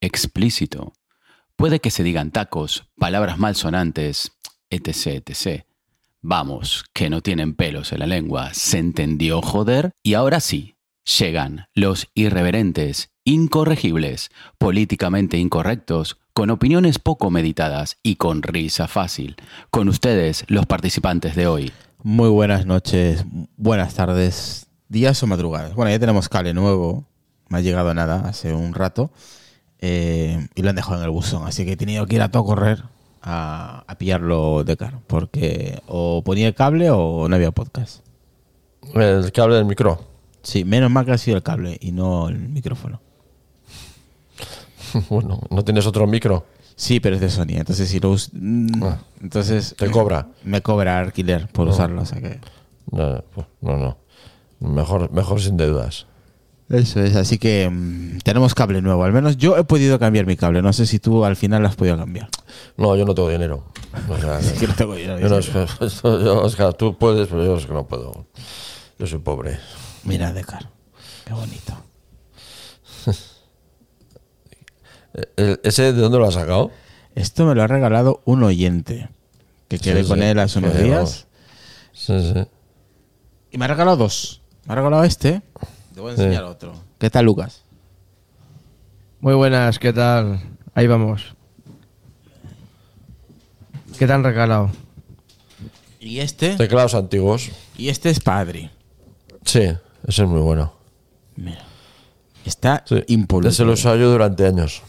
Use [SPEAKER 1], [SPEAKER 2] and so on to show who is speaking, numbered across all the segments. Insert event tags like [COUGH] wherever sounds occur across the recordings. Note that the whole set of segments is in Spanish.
[SPEAKER 1] explícito. Puede que se digan tacos, palabras malsonantes, etc, etc. Vamos, que no tienen pelos en la lengua. ¿Se entendió, joder? Y ahora sí, llegan los irreverentes, incorregibles, políticamente incorrectos, con opiniones poco meditadas y con risa fácil. Con ustedes, los participantes de hoy.
[SPEAKER 2] Muy buenas noches, buenas tardes, días o madrugadas. Bueno, ya tenemos cable nuevo, me ha llegado nada hace un rato eh, y lo han dejado en el buzón, así que he tenido que ir a todo correr a, a pillarlo de cara, porque o ponía el cable o no había podcast.
[SPEAKER 3] El cable del micro.
[SPEAKER 2] Sí, menos mal que ha sido el cable y no el micrófono. [LAUGHS]
[SPEAKER 3] bueno, ¿no tienes otro micro?
[SPEAKER 2] Sí, pero es de Sony, entonces si lo us- mm,
[SPEAKER 3] Ah.
[SPEAKER 2] entonces
[SPEAKER 3] ¿Te cobra?
[SPEAKER 2] Me cobra alquiler por usarlo, o sea que
[SPEAKER 3] No, no, no. Mejor, mejor sin deudas.
[SPEAKER 2] Eso es, así que mm, tenemos cable nuevo. Al menos yo he podido cambiar mi cable. No sé si tú al final lo has podido cambiar.
[SPEAKER 3] No, yo no tengo dinero. O sea, [LAUGHS]
[SPEAKER 2] Es que no tengo dinero,
[SPEAKER 3] yo no-
[SPEAKER 2] es que- [LAUGHS]
[SPEAKER 3] yo, Oscar, tú puedes, pero yo es que no puedo. Yo soy pobre.
[SPEAKER 2] Mira, Decar. Qué bonito. [LAUGHS]
[SPEAKER 3] ¿El- ¿Ese de dónde lo has sacado?
[SPEAKER 2] Esto me lo ha regalado un oyente que quedé
[SPEAKER 3] Sí,
[SPEAKER 2] con él hace unos días.
[SPEAKER 3] Sí, sí.
[SPEAKER 2] Y me ha regalado dos. Me ha regalado este. Te voy a enseñar otro. ¿Qué tal, Lucas?
[SPEAKER 4] Muy buenas, ¿qué tal? Ahí vamos. ¿Qué te han regalado?
[SPEAKER 2] Y este.
[SPEAKER 3] Teclados antiguos.
[SPEAKER 2] Y este es padre.
[SPEAKER 3] Sí, ese es muy bueno.
[SPEAKER 2] Mira. Está
[SPEAKER 3] Sí.
[SPEAKER 2] impoluto.
[SPEAKER 3] Ese lo usado yo durante años.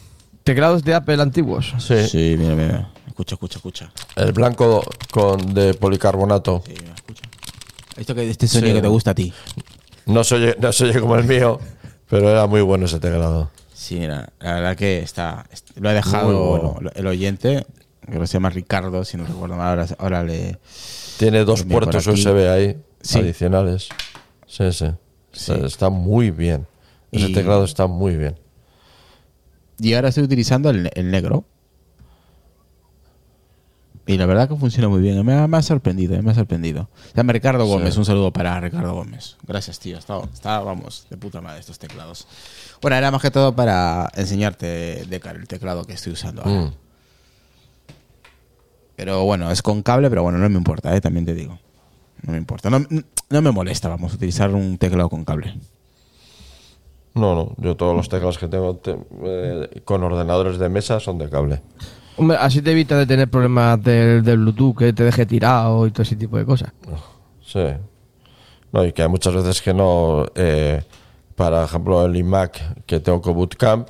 [SPEAKER 4] ¿Teclados de Apple antiguos?
[SPEAKER 3] Sí.
[SPEAKER 2] Sí, mira, mira. Escucha, escucha, escucha.
[SPEAKER 3] El blanco con de policarbonato.
[SPEAKER 2] Sí, mira, escucha. Esto que este sonido
[SPEAKER 3] Sí.
[SPEAKER 2] que te gusta a ti.
[SPEAKER 3] No se oye, no se oye como el mío, pero era muy bueno ese teclado.
[SPEAKER 2] Sí, mira, la verdad que está. est- Lo ha dejado
[SPEAKER 3] Muy bueno.
[SPEAKER 2] el oyente, que se llama Ricardo, si no recuerdo mal. Ahora, ahora le.
[SPEAKER 3] Tiene dos puertos. USB ahí,
[SPEAKER 2] Sí.
[SPEAKER 3] adicionales. Sí, sí. Está,
[SPEAKER 2] Sí.
[SPEAKER 3] está muy bien. Ese
[SPEAKER 2] Y-
[SPEAKER 3] teclado está muy bien.
[SPEAKER 2] Y ahora estoy utilizando el, el negro. Y la verdad que funciona muy bien. Me ha, me ha sorprendido, eh, me ha sorprendido. Llama Ricardo Gómez. Un saludo para Ricardo Gómez. Gracias, tío. Está, está, vamos, de puta madre estos teclados. Bueno, era más que todo para enseñarte, Decar, el teclado que estoy usando ahora.
[SPEAKER 3] Mm.
[SPEAKER 2] Pero bueno, es con cable, pero bueno, no me importa, eh, también te digo. No me importa. No, no me molesta, vamos, utilizar un teclado con cable.
[SPEAKER 3] No, no. Yo todos los teclados que tengo te- eh, con ordenadores de mesa son de cable.
[SPEAKER 4] Hombre, así te evita de tener problemas del, del Bluetooth que te deje tirado y todo ese tipo de cosas.
[SPEAKER 3] Sí. No, y que hay muchas veces que no. eh, para ejemplo, el iMac que tengo con Bootcamp,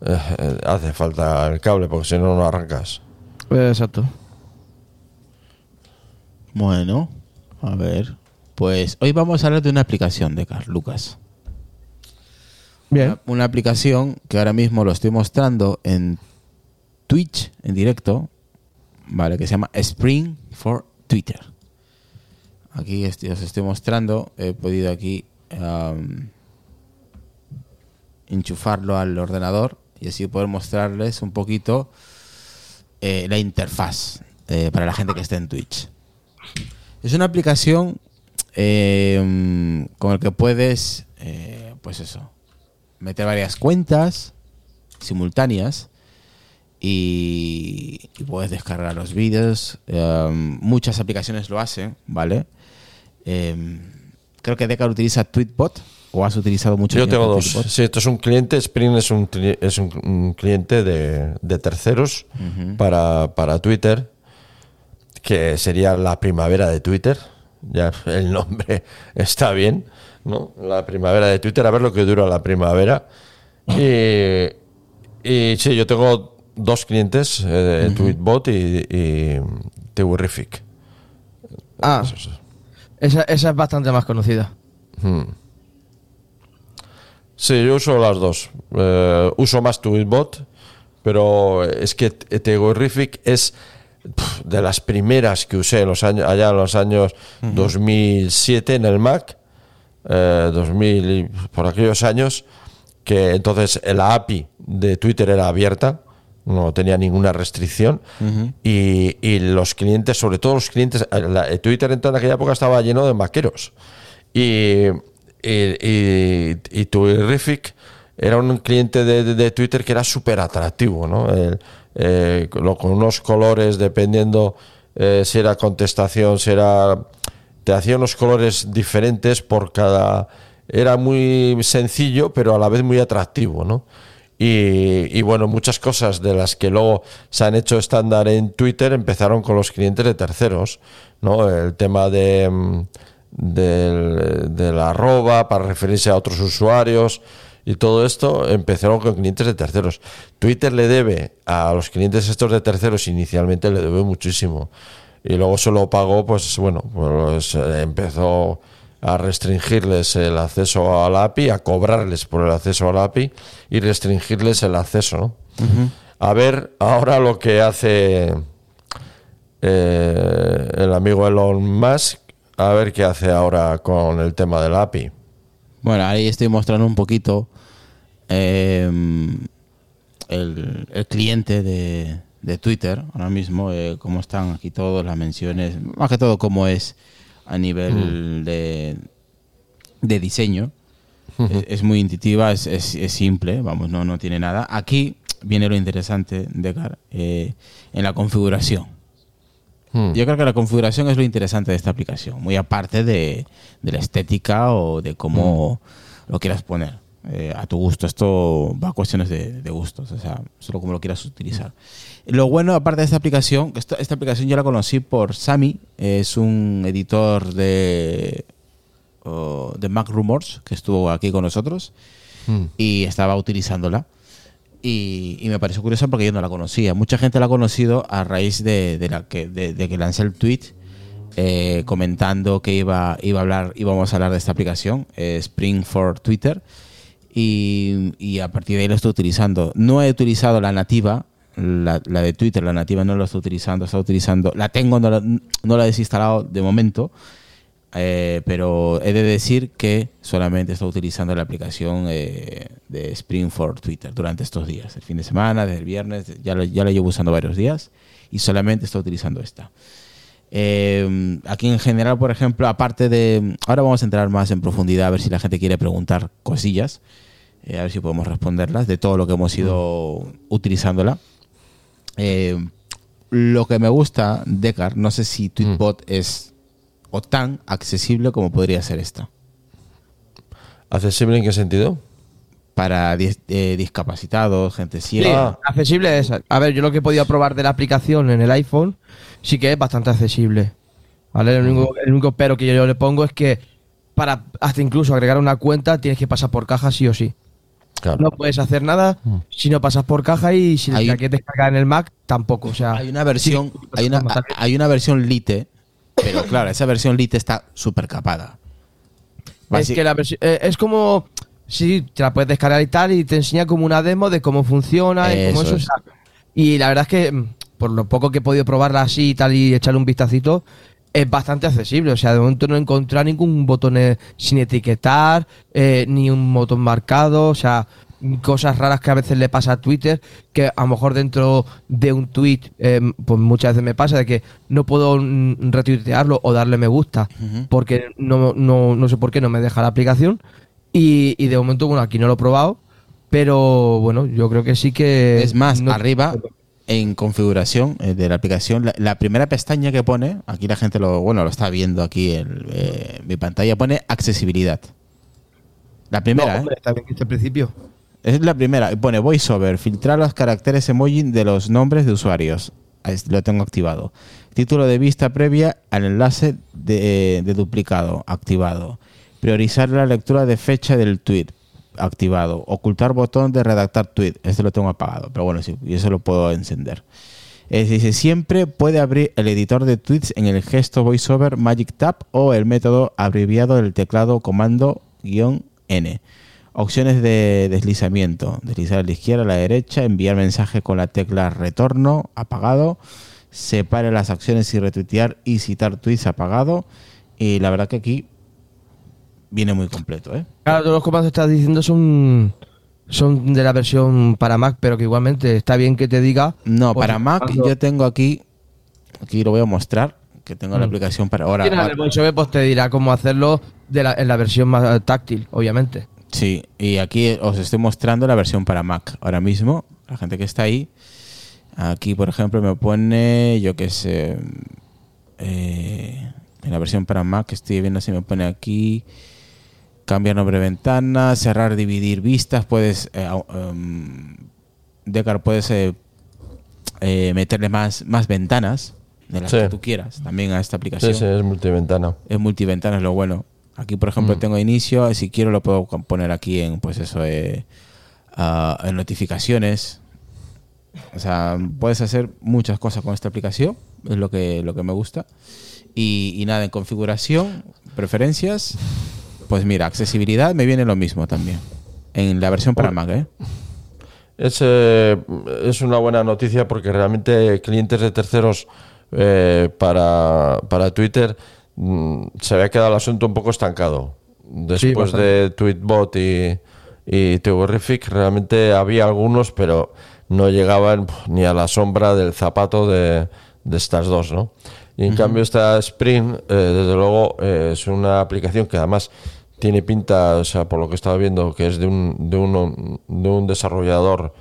[SPEAKER 3] eh, eh, hace falta el cable porque si no, no arrancas.
[SPEAKER 4] Exacto.
[SPEAKER 2] Bueno, a ver. Pues hoy vamos a hablar de una aplicación de Car Lucas.
[SPEAKER 4] Bien.
[SPEAKER 2] Una, una aplicación que ahora mismo lo estoy mostrando en Twitch, en directo, ¿vale? Que se llama Spring for Twitter. Aquí estoy- os estoy mostrando, he podido aquí enchufarlo al ordenador y así poder mostrarles un poquito eh, la interfaz. eh, para la gente que esté en Twitch. Es una aplicación eh, con el que puedes, eh, pues eso, meter varias cuentas simultáneas y, y puedes descargar los vídeos. Eh, muchas aplicaciones lo hacen, ¿vale? Eh, creo que Decar utiliza Tweetbot o has utilizado mucho
[SPEAKER 3] Yo tengo dos.
[SPEAKER 2] Tweetbot?
[SPEAKER 3] Sí, esto es un cliente, Spring es un, es un, un cliente de, de terceros para, para Twitter, que sería la primavera de Twitter. Ya el nombre [LAUGHS] está bien, ¿no? La primavera de Twitter, a ver lo que dura la primavera. Y, y sí, yo tengo dos clientes, eh, Tweetbot y, y Twitterific.
[SPEAKER 4] Ah, esa, esa es bastante más conocida.
[SPEAKER 3] Sí, yo uso las dos. Eh, uso más Tweetbot, pero es que Tegorific es de las primeras que usé en los años, allá en los años 2007 en el Mac, eh, 2000 y por aquellos años, que entonces la API de Twitter era abierta, no tenía ninguna restricción y, y los clientes, sobre todo los clientes, eh, la- Twitter en aquella época estaba lleno de maqueros y, y, y, era un cliente de, de- de Twitter que era súper atractivo, ¿no? El, eh, con lo- con unos colores dependiendo eh, si era contestación, si era... Te hacía unos colores diferentes por cada... Era muy sencillo, pero a la vez muy atractivo, ¿no? Y, bueno, muchas cosas de las que luego se han hecho estándar en Twitter empezaron con los clientes de terceros, ¿no? El tema de, mm, del, del arroba para referirse a otros usuarios y todo esto empezaron con clientes de terceros. Twitter le debe a los clientes estos de terceros inicialmente le debe muchísimo y luego se lo pagó, pues bueno, pues eh, empezó a restringirles el acceso a la API, a cobrarles por el acceso a la API y restringirles el acceso, ¿no? A ver ahora lo que hace eh, el amigo Elon Musk, a ver qué hace ahora con el tema de la API.
[SPEAKER 2] Bueno, ahí estoy mostrando un poquito eh, el, el cliente de, de Twitter ahora mismo, eh, cómo están aquí todas las menciones, más que todo cómo es a nivel de, de diseño. es, es muy intuitiva, es, es- es simple, vamos, no, no tiene nada. Aquí viene lo interesante, Decar, eh, en la configuración.
[SPEAKER 3] Hmm.
[SPEAKER 2] Yo creo que la configuración es lo interesante de esta aplicación, muy aparte de, de la estética o de cómo lo quieras poner. Eh, a tu gusto, esto va a cuestiones de, de gustos, o sea, solo como lo quieras utilizar. Lo bueno, aparte de esta aplicación, que esta, esta aplicación yo la conocí por Sami, es un editor de, oh, de Mac Rumors, que estuvo aquí con nosotros y estaba utilizándola. Y, y me pareció curiosa porque yo no la conocía. Mucha gente la ha conocido a raíz de, de la que, de, de que lancé el tweet eh, comentando que iba, iba a hablar, íbamos a hablar de esta aplicación, eh, Spring for Twitter. Y, y a partir de ahí lo estoy utilizando. No he utilizado la nativa, la, la de Twitter, la nativa no la estoy utilizando, estoy utilizando, la tengo, no la, no la he desinstalado de momento. Eh, pero he de decir que solamente estoy utilizando la aplicación eh, de Spring for Twitter durante estos días. El fin de semana, desde el viernes, ya, lo- ya la llevo usando varios días y solamente estoy utilizando esta. Eh, aquí en general, por ejemplo, aparte de... Ahora vamos a entrar más en profundidad a ver si la gente quiere preguntar cosillas, eh, a ver si podemos responderlas de todo lo que hemos ido utilizándola. Eh, lo que me gusta, Decar, no sé si Tweetbot es o tan accesible como podría ser esta.
[SPEAKER 3] ¿Accesible en qué sentido?
[SPEAKER 2] Para dis- eh, discapacitados, gente ciega.
[SPEAKER 3] Ah.
[SPEAKER 4] Accesible es. A ver, yo lo que he podido probar de la aplicación en el iPhone sí que es bastante accesible. ¿Vale? El único, el único pero que yo le pongo es que para hasta incluso agregar una cuenta tienes que pasar por caja sí o sí.
[SPEAKER 3] Claro.
[SPEAKER 4] No puedes hacer nada si no pasas por caja y si
[SPEAKER 2] Hay-
[SPEAKER 4] la quieres descargar en el Mac tampoco. O sea,
[SPEAKER 2] Hay una versión,
[SPEAKER 4] sí,
[SPEAKER 2] hay una, hay una versión Lite, pero claro, esa versión Lite está súper capada.
[SPEAKER 4] Es que la eh, es como sí, te la puedes descargar y tal y te enseña como una demo de cómo funciona y cómo
[SPEAKER 2] Eso
[SPEAKER 4] eso.
[SPEAKER 2] es.
[SPEAKER 4] o sea, y la verdad es que mm, por lo poco que he podido probarla así y tal y echarle un vistacito es bastante accesible. O sea, de momento no he encontrado ningún botón eh, sin etiquetar, eh, ni un botón marcado. O sea, cosas raras que a veces le pasa a Twitter, que a lo mejor dentro de un tweet, eh, pues muchas veces me pasa de que no puedo mm, retuitearlo o darle me gusta, porque no, no, no sé por qué no me deja la aplicación. Y, y de momento, bueno, aquí no lo he probado, pero bueno, yo creo que sí que...
[SPEAKER 2] Es más,
[SPEAKER 4] no-
[SPEAKER 2] arriba, en configuración eh, de la aplicación, la, la primera pestaña que pone, aquí la gente lo, bueno, lo está viendo aquí en eh, mi pantalla, pone accesibilidad. La primera,
[SPEAKER 4] No,
[SPEAKER 2] ¿eh?
[SPEAKER 4] hombre, está bien que esté al principio.
[SPEAKER 2] Es la primera. Pone voiceover, filtrar los caracteres emoji de los nombres de usuarios. Lo tengo activado. Título de vista previa al enlace de, de duplicado, activado. Priorizar la lectura de fecha del tweet, activado. Ocultar botón de redactar tweet. Este lo tengo apagado, pero bueno, sí, y eso lo puedo encender. Es, dice, siempre puede abrir el editor de tweets en el gesto VoiceOver Magic Tab o el método abreviado del teclado comando-n. Opciones de deslizamiento. Deslizar a la izquierda, a la derecha, enviar mensaje con la tecla retorno, apagado. Separe las acciones y retuitear y citar tweets apagado. Y la verdad que aquí viene muy completo, ¿eh?
[SPEAKER 4] Claro, todos los comandos que estás diciendo son, son de la versión para Mac, pero que igualmente está bien que te diga.
[SPEAKER 2] No,
[SPEAKER 4] pues,
[SPEAKER 2] para Mac
[SPEAKER 4] cuando
[SPEAKER 2] yo tengo aquí, aquí lo voy a mostrar, que tengo la aplicación para ahora. Mac.
[SPEAKER 4] el pues te dirá cómo hacerlo de la- en la versión más táctil, obviamente.
[SPEAKER 2] Sí, y aquí os estoy mostrando la versión para Mac ahora mismo. La gente que está ahí. Aquí, por ejemplo, me pone, yo qué sé, eh, en la versión para Mac estoy viendo si me pone aquí cambiar nombre de ventana, cerrar, dividir vistas. Puedes, eh, em, Decar, puedes eh, eh, meterle más, más ventanas de las
[SPEAKER 3] Sí.
[SPEAKER 2] que tú quieras también a esta aplicación
[SPEAKER 3] Sí, sí, es multiventana.
[SPEAKER 2] es multiventana es lo bueno. Aquí, por ejemplo,
[SPEAKER 3] Mm.
[SPEAKER 2] tengo inicio. Si quiero, lo puedo poner aquí en, pues eso, eh, ah, en notificaciones. O sea, puedes hacer muchas cosas con esta aplicación. Es lo que, lo que me gusta. Y, y nada, en configuración, preferencias. Pues mira, accesibilidad me viene lo mismo también. En la versión para Mac, ¿eh?
[SPEAKER 3] Es, eh, es una buena noticia porque realmente clientes de terceros eh, para, para Twitter mm, se había quedado el asunto un poco estancado. Después de Tweetbot y, y realmente había algunos, pero no llegaban ni a la sombra del zapato de, de estas dos, ¿no? Y en cambio esta Spring, eh, desde luego, eh, es una aplicación que además tiene pinta, o sea, por lo que estaba viendo, que es de un, de un, de un desarrollador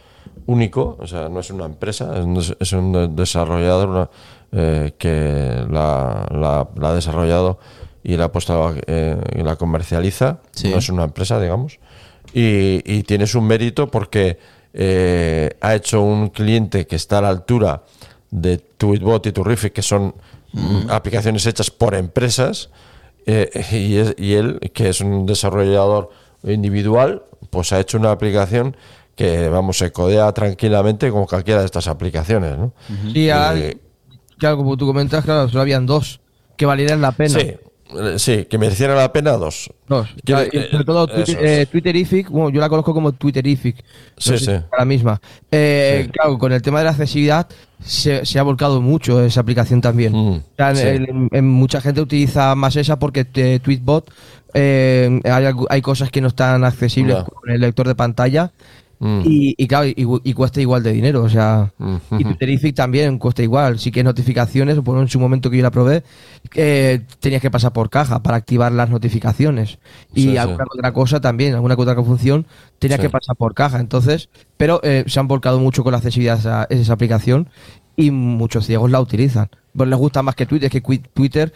[SPEAKER 3] único, o sea, no es una empresa, es un, es un desarrollador una, eh, que la, la- la ha desarrollado y la ha puesto eh, y la comercializa,
[SPEAKER 2] Sí.
[SPEAKER 3] no es una empresa, digamos, y, y tiene su mérito porque eh, ha hecho un cliente que está a la altura de Tweetbot y Turrific, que son mm, aplicaciones hechas por empresas, eh, y, es- y él, que es un desarrollador individual, pues ha hecho una aplicación que, vamos, se codea tranquilamente con cualquiera de estas aplicaciones, ¿no?
[SPEAKER 4] Sí, ahora,
[SPEAKER 3] Eh,
[SPEAKER 4] claro, como tú comentas, claro, solo habían dos que valieran la pena.
[SPEAKER 3] Sí, sí, que merecieran la pena dos.
[SPEAKER 4] Dos.
[SPEAKER 3] Quiere-
[SPEAKER 4] Claro, y sobre todo
[SPEAKER 3] eh,
[SPEAKER 4] Twitter, eh, Twitterific, bueno, yo la conozco como Twitterific.
[SPEAKER 3] Sí, sí.
[SPEAKER 4] La misma. Eh,
[SPEAKER 3] Sí.
[SPEAKER 4] Claro, con el tema de la accesibilidad se, se ha volcado mucho esa aplicación también.
[SPEAKER 3] Mm,
[SPEAKER 4] O sea, en-
[SPEAKER 3] sí.
[SPEAKER 4] en- en mucha gente utiliza más esa porque te- Tweetbot eh, hay, hay cosas que no están accesibles con el lector de pantalla.
[SPEAKER 3] Mm.
[SPEAKER 4] Y, y claro, y, y cuesta igual de dinero, o sea,
[SPEAKER 3] Mm,
[SPEAKER 4] y. Twitterific también cuesta igual, sí que notificaciones, bueno, en su momento que yo la probé, eh, tenías que pasar por caja para activar las notificaciones y
[SPEAKER 3] Sí,
[SPEAKER 4] alguna que otra cosa también, alguna que otra función tenías
[SPEAKER 3] Sí.
[SPEAKER 4] que pasar por caja, entonces, pero eh, se han volcado mucho con la accesibilidad a esa, esa aplicación y muchos ciegos la utilizan, pues les gusta más que Twitter, que Qui- Twitter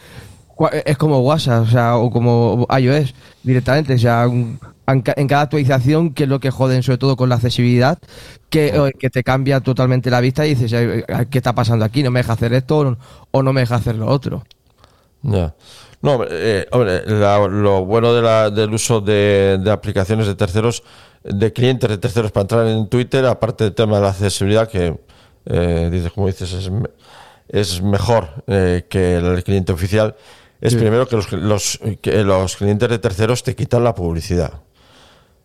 [SPEAKER 4] es como WhatsApp, o sea, o como iOS directamente, o sea, un- en ca- en cada actualización, que es lo que joden sobre todo con la accesibilidad, que, eh, que te cambia totalmente la vista y dices, ¿qué está pasando aquí? ¿No me deja hacer esto o no, no me deja hacer lo otro?
[SPEAKER 3] Ya. No, hombre, eh, hombre, la- lo bueno de la- del uso de, de aplicaciones de terceros, de clientes de terceros para entrar en Twitter, aparte del tema de la accesibilidad, que eh, dices, como dices, es, es mejor eh, que el cliente oficial, es primero que los, los, que los clientes de terceros te quitan la publicidad.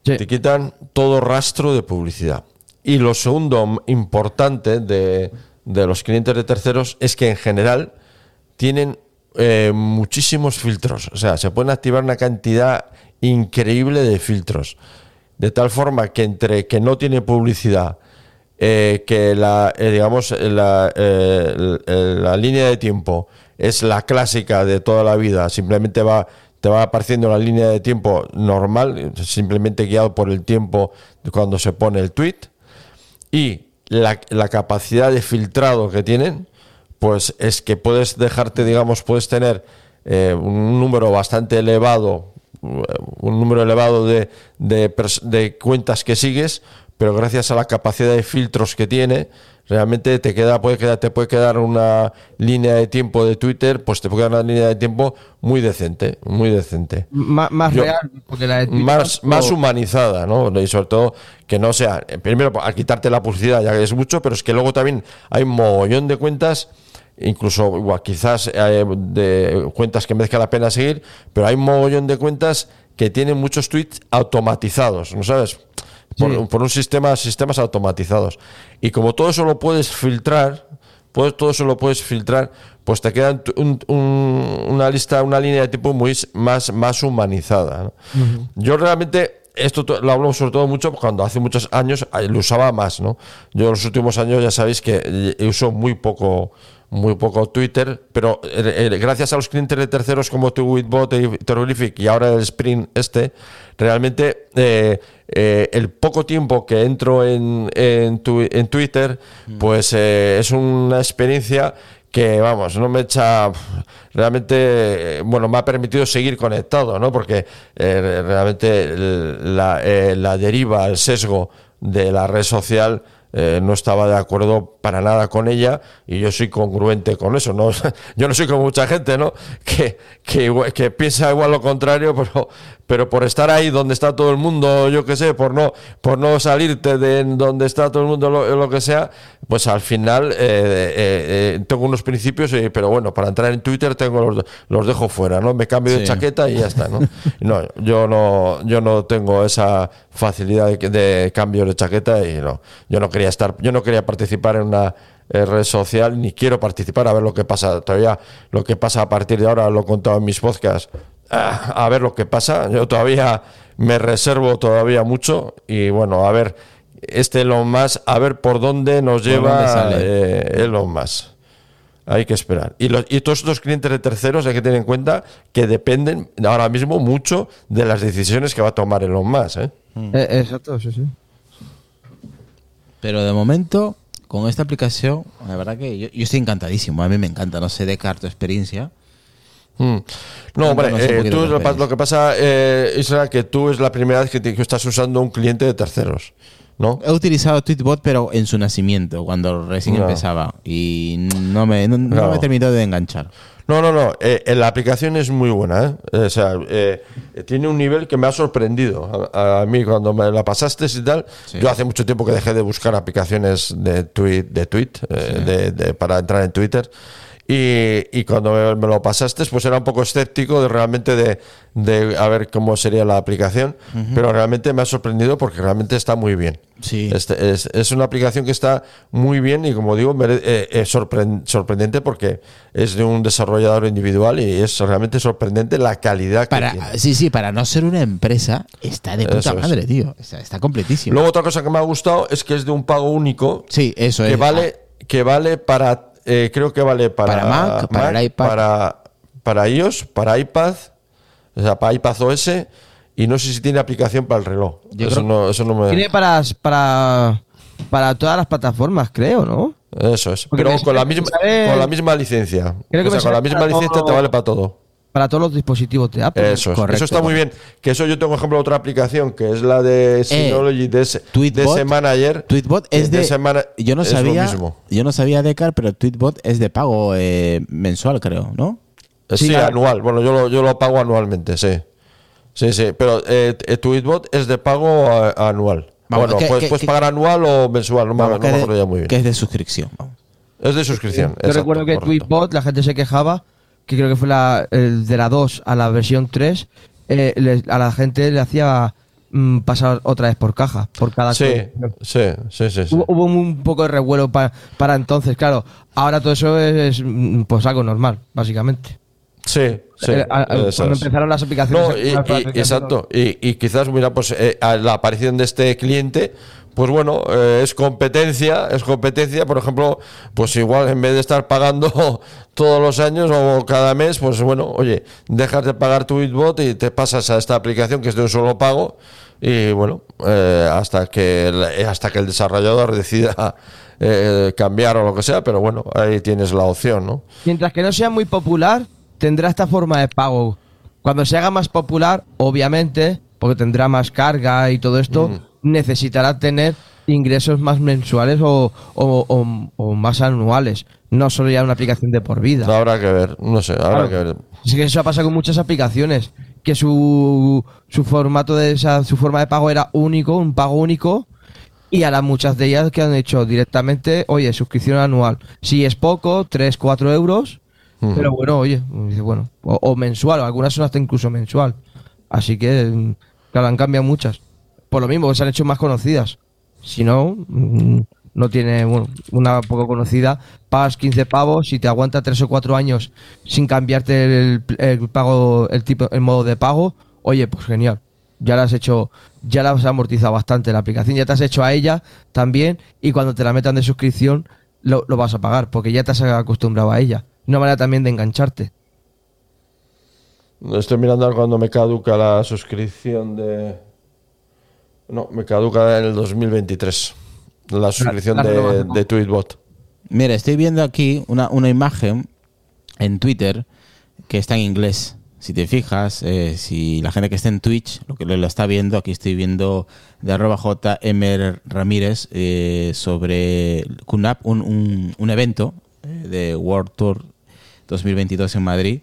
[SPEAKER 4] Sí.
[SPEAKER 3] Te quitan todo rastro de publicidad. Y lo segundo importante de, de los clientes de terceros es que en general tienen eh, muchísimos filtros. O sea, se pueden activar una cantidad increíble de filtros. de tal forma que entre que no tiene publicidad, eh, que la, eh, digamos, la, la línea de tiempo es la clásica de toda la vida, simplemente va te va apareciendo la línea de tiempo normal, simplemente guiado por el tiempo cuando se pone el tweet. Y la, capacidad de filtrado que tienen, pues es que puedes dejarte, digamos, puedes tener eh, un número bastante elevado, un número elevado de, de cuentas que sigues, pero gracias a la capacidad de filtros que tiene, realmente te queda, puede quedar, te puede quedar una línea de tiempo de Twitter, pues te puede quedar una línea de tiempo muy decente, muy decente
[SPEAKER 4] Má- más
[SPEAKER 3] Yo-
[SPEAKER 4] real, porque la de Twitter
[SPEAKER 3] más, humanizada, ¿no? Y sobre todo que no sea, primero al quitarte la publicidad ya que es mucho, pero es que luego también hay un mogollón de cuentas, incluso quizás eh, de cuentas que merezca la pena seguir, pero hay un mogollón de cuentas que tienen muchos tweets automatizados, ¿no sabes? Por,
[SPEAKER 4] Sí.
[SPEAKER 3] por un sistema, sistemas automatizados. Y como todo eso lo puedes filtrar, pues todo eso lo puedes filtrar, pues te queda un- un- una lista, una línea de tipo muy más, más humanizada. ¿no? Yo realmente esto to- lo hablo sobre todo mucho cuando hace muchos años eh, lo usaba más, ¿no? Yo en los últimos años ya sabéis que eh, uso muy poco muy poco Twitter, pero eh, eh, gracias a los clientes de terceros como Tweetbot y Terrorific y ahora el Spring este, realmente eh, eh, el poco tiempo que entro en, en, tu- en Twitter, pues eh, es una experiencia que vamos, no me echa realmente, eh, bueno, me ha permitido seguir conectado, ¿no? Porque eh, realmente la, eh, la deriva, el sesgo de la red social eh, no estaba de acuerdo para nada con ella y yo soy congruente con eso, ¿no? [LAUGHS] Yo no soy como mucha gente, ¿no? Que, que, que piensa igual lo contrario, pero, pero por estar ahí donde está todo el mundo, yo qué sé, por no, por no salirte de donde está todo el mundo, lo, lo que sea, pues al final eh, eh, eh, tengo unos principios, pero bueno, para entrar en Twitter tengo los, los dejo fuera, ¿no? Me cambio de chaqueta y ya está, ¿no? No, yo no, yo no tengo esa facilidad de, de cambio de chaqueta y no, yo no quería estar, yo no quería participar en una eh, red social ni quiero participar a ver lo que pasa todavía, lo que pasa a partir de ahora lo he contado en mis podcasts, ah, a ver lo que pasa, yo todavía me reservo todavía mucho y bueno, a ver este Elon Musk, a ver por dónde nos
[SPEAKER 2] Por
[SPEAKER 3] lleva
[SPEAKER 2] dónde
[SPEAKER 3] eh, Elon Musk. Hay que esperar. Y, los, y todos estos clientes de terceros hay que tener en cuenta que dependen ahora mismo mucho de las decisiones que va a tomar Elon Musk. ¿eh?
[SPEAKER 4] Eh, exacto, sí, sí.
[SPEAKER 2] Pero de momento, con esta aplicación, la verdad que yo, yo estoy encantadísimo. A mí me encanta. No sé de tu experiencia.
[SPEAKER 3] Mm. No, hombre, eh, tú lo, que pasa, eh, Isra, que tú es la primera vez que, te- que estás usando un cliente de terceros, ¿no?
[SPEAKER 2] He utilizado Tweetbot, pero en su nacimiento, cuando recién
[SPEAKER 3] No.
[SPEAKER 2] empezaba. Y no me, no, no me he terminado de enganchar.
[SPEAKER 3] No, no, no. eh, eh, la aplicación es muy buena. ¿eh? O sea, eh, tiene un nivel que me ha sorprendido. A, a mí, cuando me la pasaste y tal,
[SPEAKER 2] Sí.
[SPEAKER 3] yo hace mucho tiempo que dejé de buscar aplicaciones de tweet, de tweet de- de- para entrar en Twitter. Y, y cuando me, me lo pasaste, pues era un poco escéptico de realmente de, de a ver cómo sería la aplicación. Pero realmente me ha sorprendido porque realmente está muy bien.
[SPEAKER 2] Sí.
[SPEAKER 3] Este es, es una aplicación que está muy bien y como digo, eh, es sorpren- sorprendente porque es de un desarrollador individual y es realmente sorprendente la calidad que tiene.
[SPEAKER 2] Para, sí, sí, para no ser una empresa, está de puta
[SPEAKER 3] Eso es.
[SPEAKER 2] madre, tío. Está, está completísimo.
[SPEAKER 3] Luego otra cosa que me ha gustado es que es de un pago único
[SPEAKER 2] sí, eso
[SPEAKER 3] que
[SPEAKER 2] es.
[SPEAKER 3] vale que vale para eh, creo que vale para,
[SPEAKER 2] Para Mac, para el iPad.
[SPEAKER 3] para, para iOS, para iPad, o sea, para iPad OS y no sé si tiene aplicación para el reloj.
[SPEAKER 2] Yo
[SPEAKER 3] eso
[SPEAKER 2] creo-
[SPEAKER 3] no, eso no me
[SPEAKER 4] Tiene para, para, para todas las plataformas, creo, ¿no?
[SPEAKER 3] Eso es.
[SPEAKER 4] Porque
[SPEAKER 3] Pero con la misma con la misma licencia.
[SPEAKER 4] Creo que
[SPEAKER 3] o sea, con la misma licencia te vale para todo.
[SPEAKER 4] Para todos los dispositivos de Apple.
[SPEAKER 3] Eso es.
[SPEAKER 2] correcto.
[SPEAKER 3] Eso está muy bien. Que eso yo tengo, por ejemplo, otra aplicación que es la de Synology, de, ese, de
[SPEAKER 2] Tweetbot-
[SPEAKER 3] ese manager.
[SPEAKER 2] Tweetbot es de.
[SPEAKER 3] ese mana-
[SPEAKER 2] yo no
[SPEAKER 3] es lo
[SPEAKER 2] sabía.
[SPEAKER 3] mismo.
[SPEAKER 2] Yo no sabía de Car, pero Tweetbot es de pago eh, mensual, creo, ¿no?
[SPEAKER 3] Sí,
[SPEAKER 4] Sí,
[SPEAKER 3] anual. Bueno, yo lo, yo lo pago anualmente, sí. Sí, sí. Pero eh, eh, Tweetbot es de pago eh, anual.
[SPEAKER 2] Vamos,
[SPEAKER 3] bueno,
[SPEAKER 2] que-
[SPEAKER 3] puedes,
[SPEAKER 2] que-
[SPEAKER 3] puedes
[SPEAKER 2] que-
[SPEAKER 3] pagar anual o mensual, no, me-
[SPEAKER 2] Vamos,
[SPEAKER 3] no
[SPEAKER 2] que,
[SPEAKER 3] me
[SPEAKER 2] es de-
[SPEAKER 3] acuerdo ya muy bien.
[SPEAKER 2] que es de suscripción. vamos.
[SPEAKER 3] Es de suscripción.
[SPEAKER 4] Yo
[SPEAKER 3] exacto,
[SPEAKER 4] recuerdo que
[SPEAKER 3] correcto.
[SPEAKER 4] Tweetbot, la gente se quejaba, que creo que fue la, el de la 2 a la versión 3, eh, le- a la gente le hacía mm, pasar otra vez por caja, por cada
[SPEAKER 3] Sí, sí, sí, sí. sí.
[SPEAKER 4] Hubo, hubo un poco de revuelo pa- para entonces, claro. Ahora todo eso es, mm, pues algo normal, básicamente.
[SPEAKER 3] Sí, sí.
[SPEAKER 4] Eh, a- a-
[SPEAKER 3] esas.
[SPEAKER 4] cuando empezaron las aplicaciones.
[SPEAKER 3] No, y- y- exacto. Y, y quizás, mira, pues eh, a la aparición de este cliente, pues bueno, eh, es competencia, es competencia. Por ejemplo, pues igual en vez de estar pagando [LAUGHS] todos los años o cada mes, pues bueno, oye, dejas de pagar tu Bitbot y te pasas a esta aplicación que es de un solo pago. Y bueno, eh, hasta que el, eh, hasta que el desarrollador decida eh, cambiar o lo que sea, pero bueno, ahí tienes la opción, ¿no?
[SPEAKER 4] Mientras que no sea muy popular, tendrá esta forma de pago. Cuando se haga más popular, obviamente, porque tendrá más carga y todo esto, necesitará tener ingresos más mensuales o, o- o- o más anuales. No solo ya una aplicación de por vida.
[SPEAKER 3] Habrá que ver, no sé, habrá
[SPEAKER 4] Claro.
[SPEAKER 3] que ver.
[SPEAKER 4] Es que eso pasa con muchas aplicaciones, que su, su formato de esa, su forma de pago era único, un pago único, y ahora muchas de ellas que han hecho directamente, oye, suscripción anual. Si es poco, 3, 4 euros, pero bueno, oye, bueno, o, o mensual, algunas son hasta incluso mensual. Así que, mm, claro, han cambiado muchas. Por lo mismo, se han hecho más conocidas. Si no, mm, no tiene, una poco conocida, pagas 15 pavos y te aguanta 3 o 4 años sin cambiarte el, pago, el tipo, el modo de pago, oye, pues genial. Ya la has hecho, ya la has amortizado bastante la aplicación, ya te has hecho a ella también y cuando te la metan de suscripción lo, lo vas a pagar porque ya te has acostumbrado a ella. Una manera también de engancharte.
[SPEAKER 3] Estoy mirando cuando me caduca la suscripción de. No, me caduca en el 2023. La suscripción
[SPEAKER 4] la
[SPEAKER 3] de,
[SPEAKER 4] renovación.
[SPEAKER 3] de Tweetbot.
[SPEAKER 2] Mira, estoy viendo aquí una, una imagen en Twitter que está en inglés. Si te fijas, eh, si la gente que está en Twitch lo que lo, lo está viendo, aquí estoy viendo de arroba JM Ramírez eh, sobre QNAP, un, un, un evento eh, de World Tour 2022 en Madrid.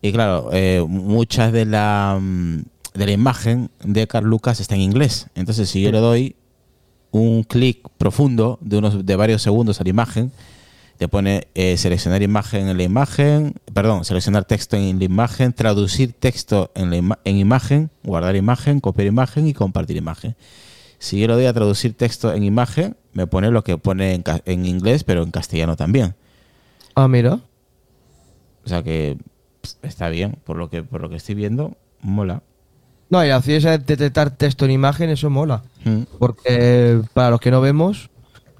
[SPEAKER 2] Y claro, eh, muchas de la, mm, de la imagen de Carl Lucas está en inglés. Entonces, si yo le doy un clic profundo de unos de varios segundos a la imagen, te pone eh, seleccionar imagen en la imagen, perdón, seleccionar texto en la imagen, traducir texto en, la ima- en imagen, guardar imagen, copiar imagen y compartir imagen. Si yo le doy a traducir texto en imagen, me pone lo que pone en, en inglés, pero en castellano también.
[SPEAKER 4] Ah, mira.
[SPEAKER 2] O sea que está bien, por lo que por lo que estoy viendo, mola.
[SPEAKER 4] No, y así es detectar texto en imagen, eso mola.
[SPEAKER 2] Mm.
[SPEAKER 4] Porque para los que no vemos,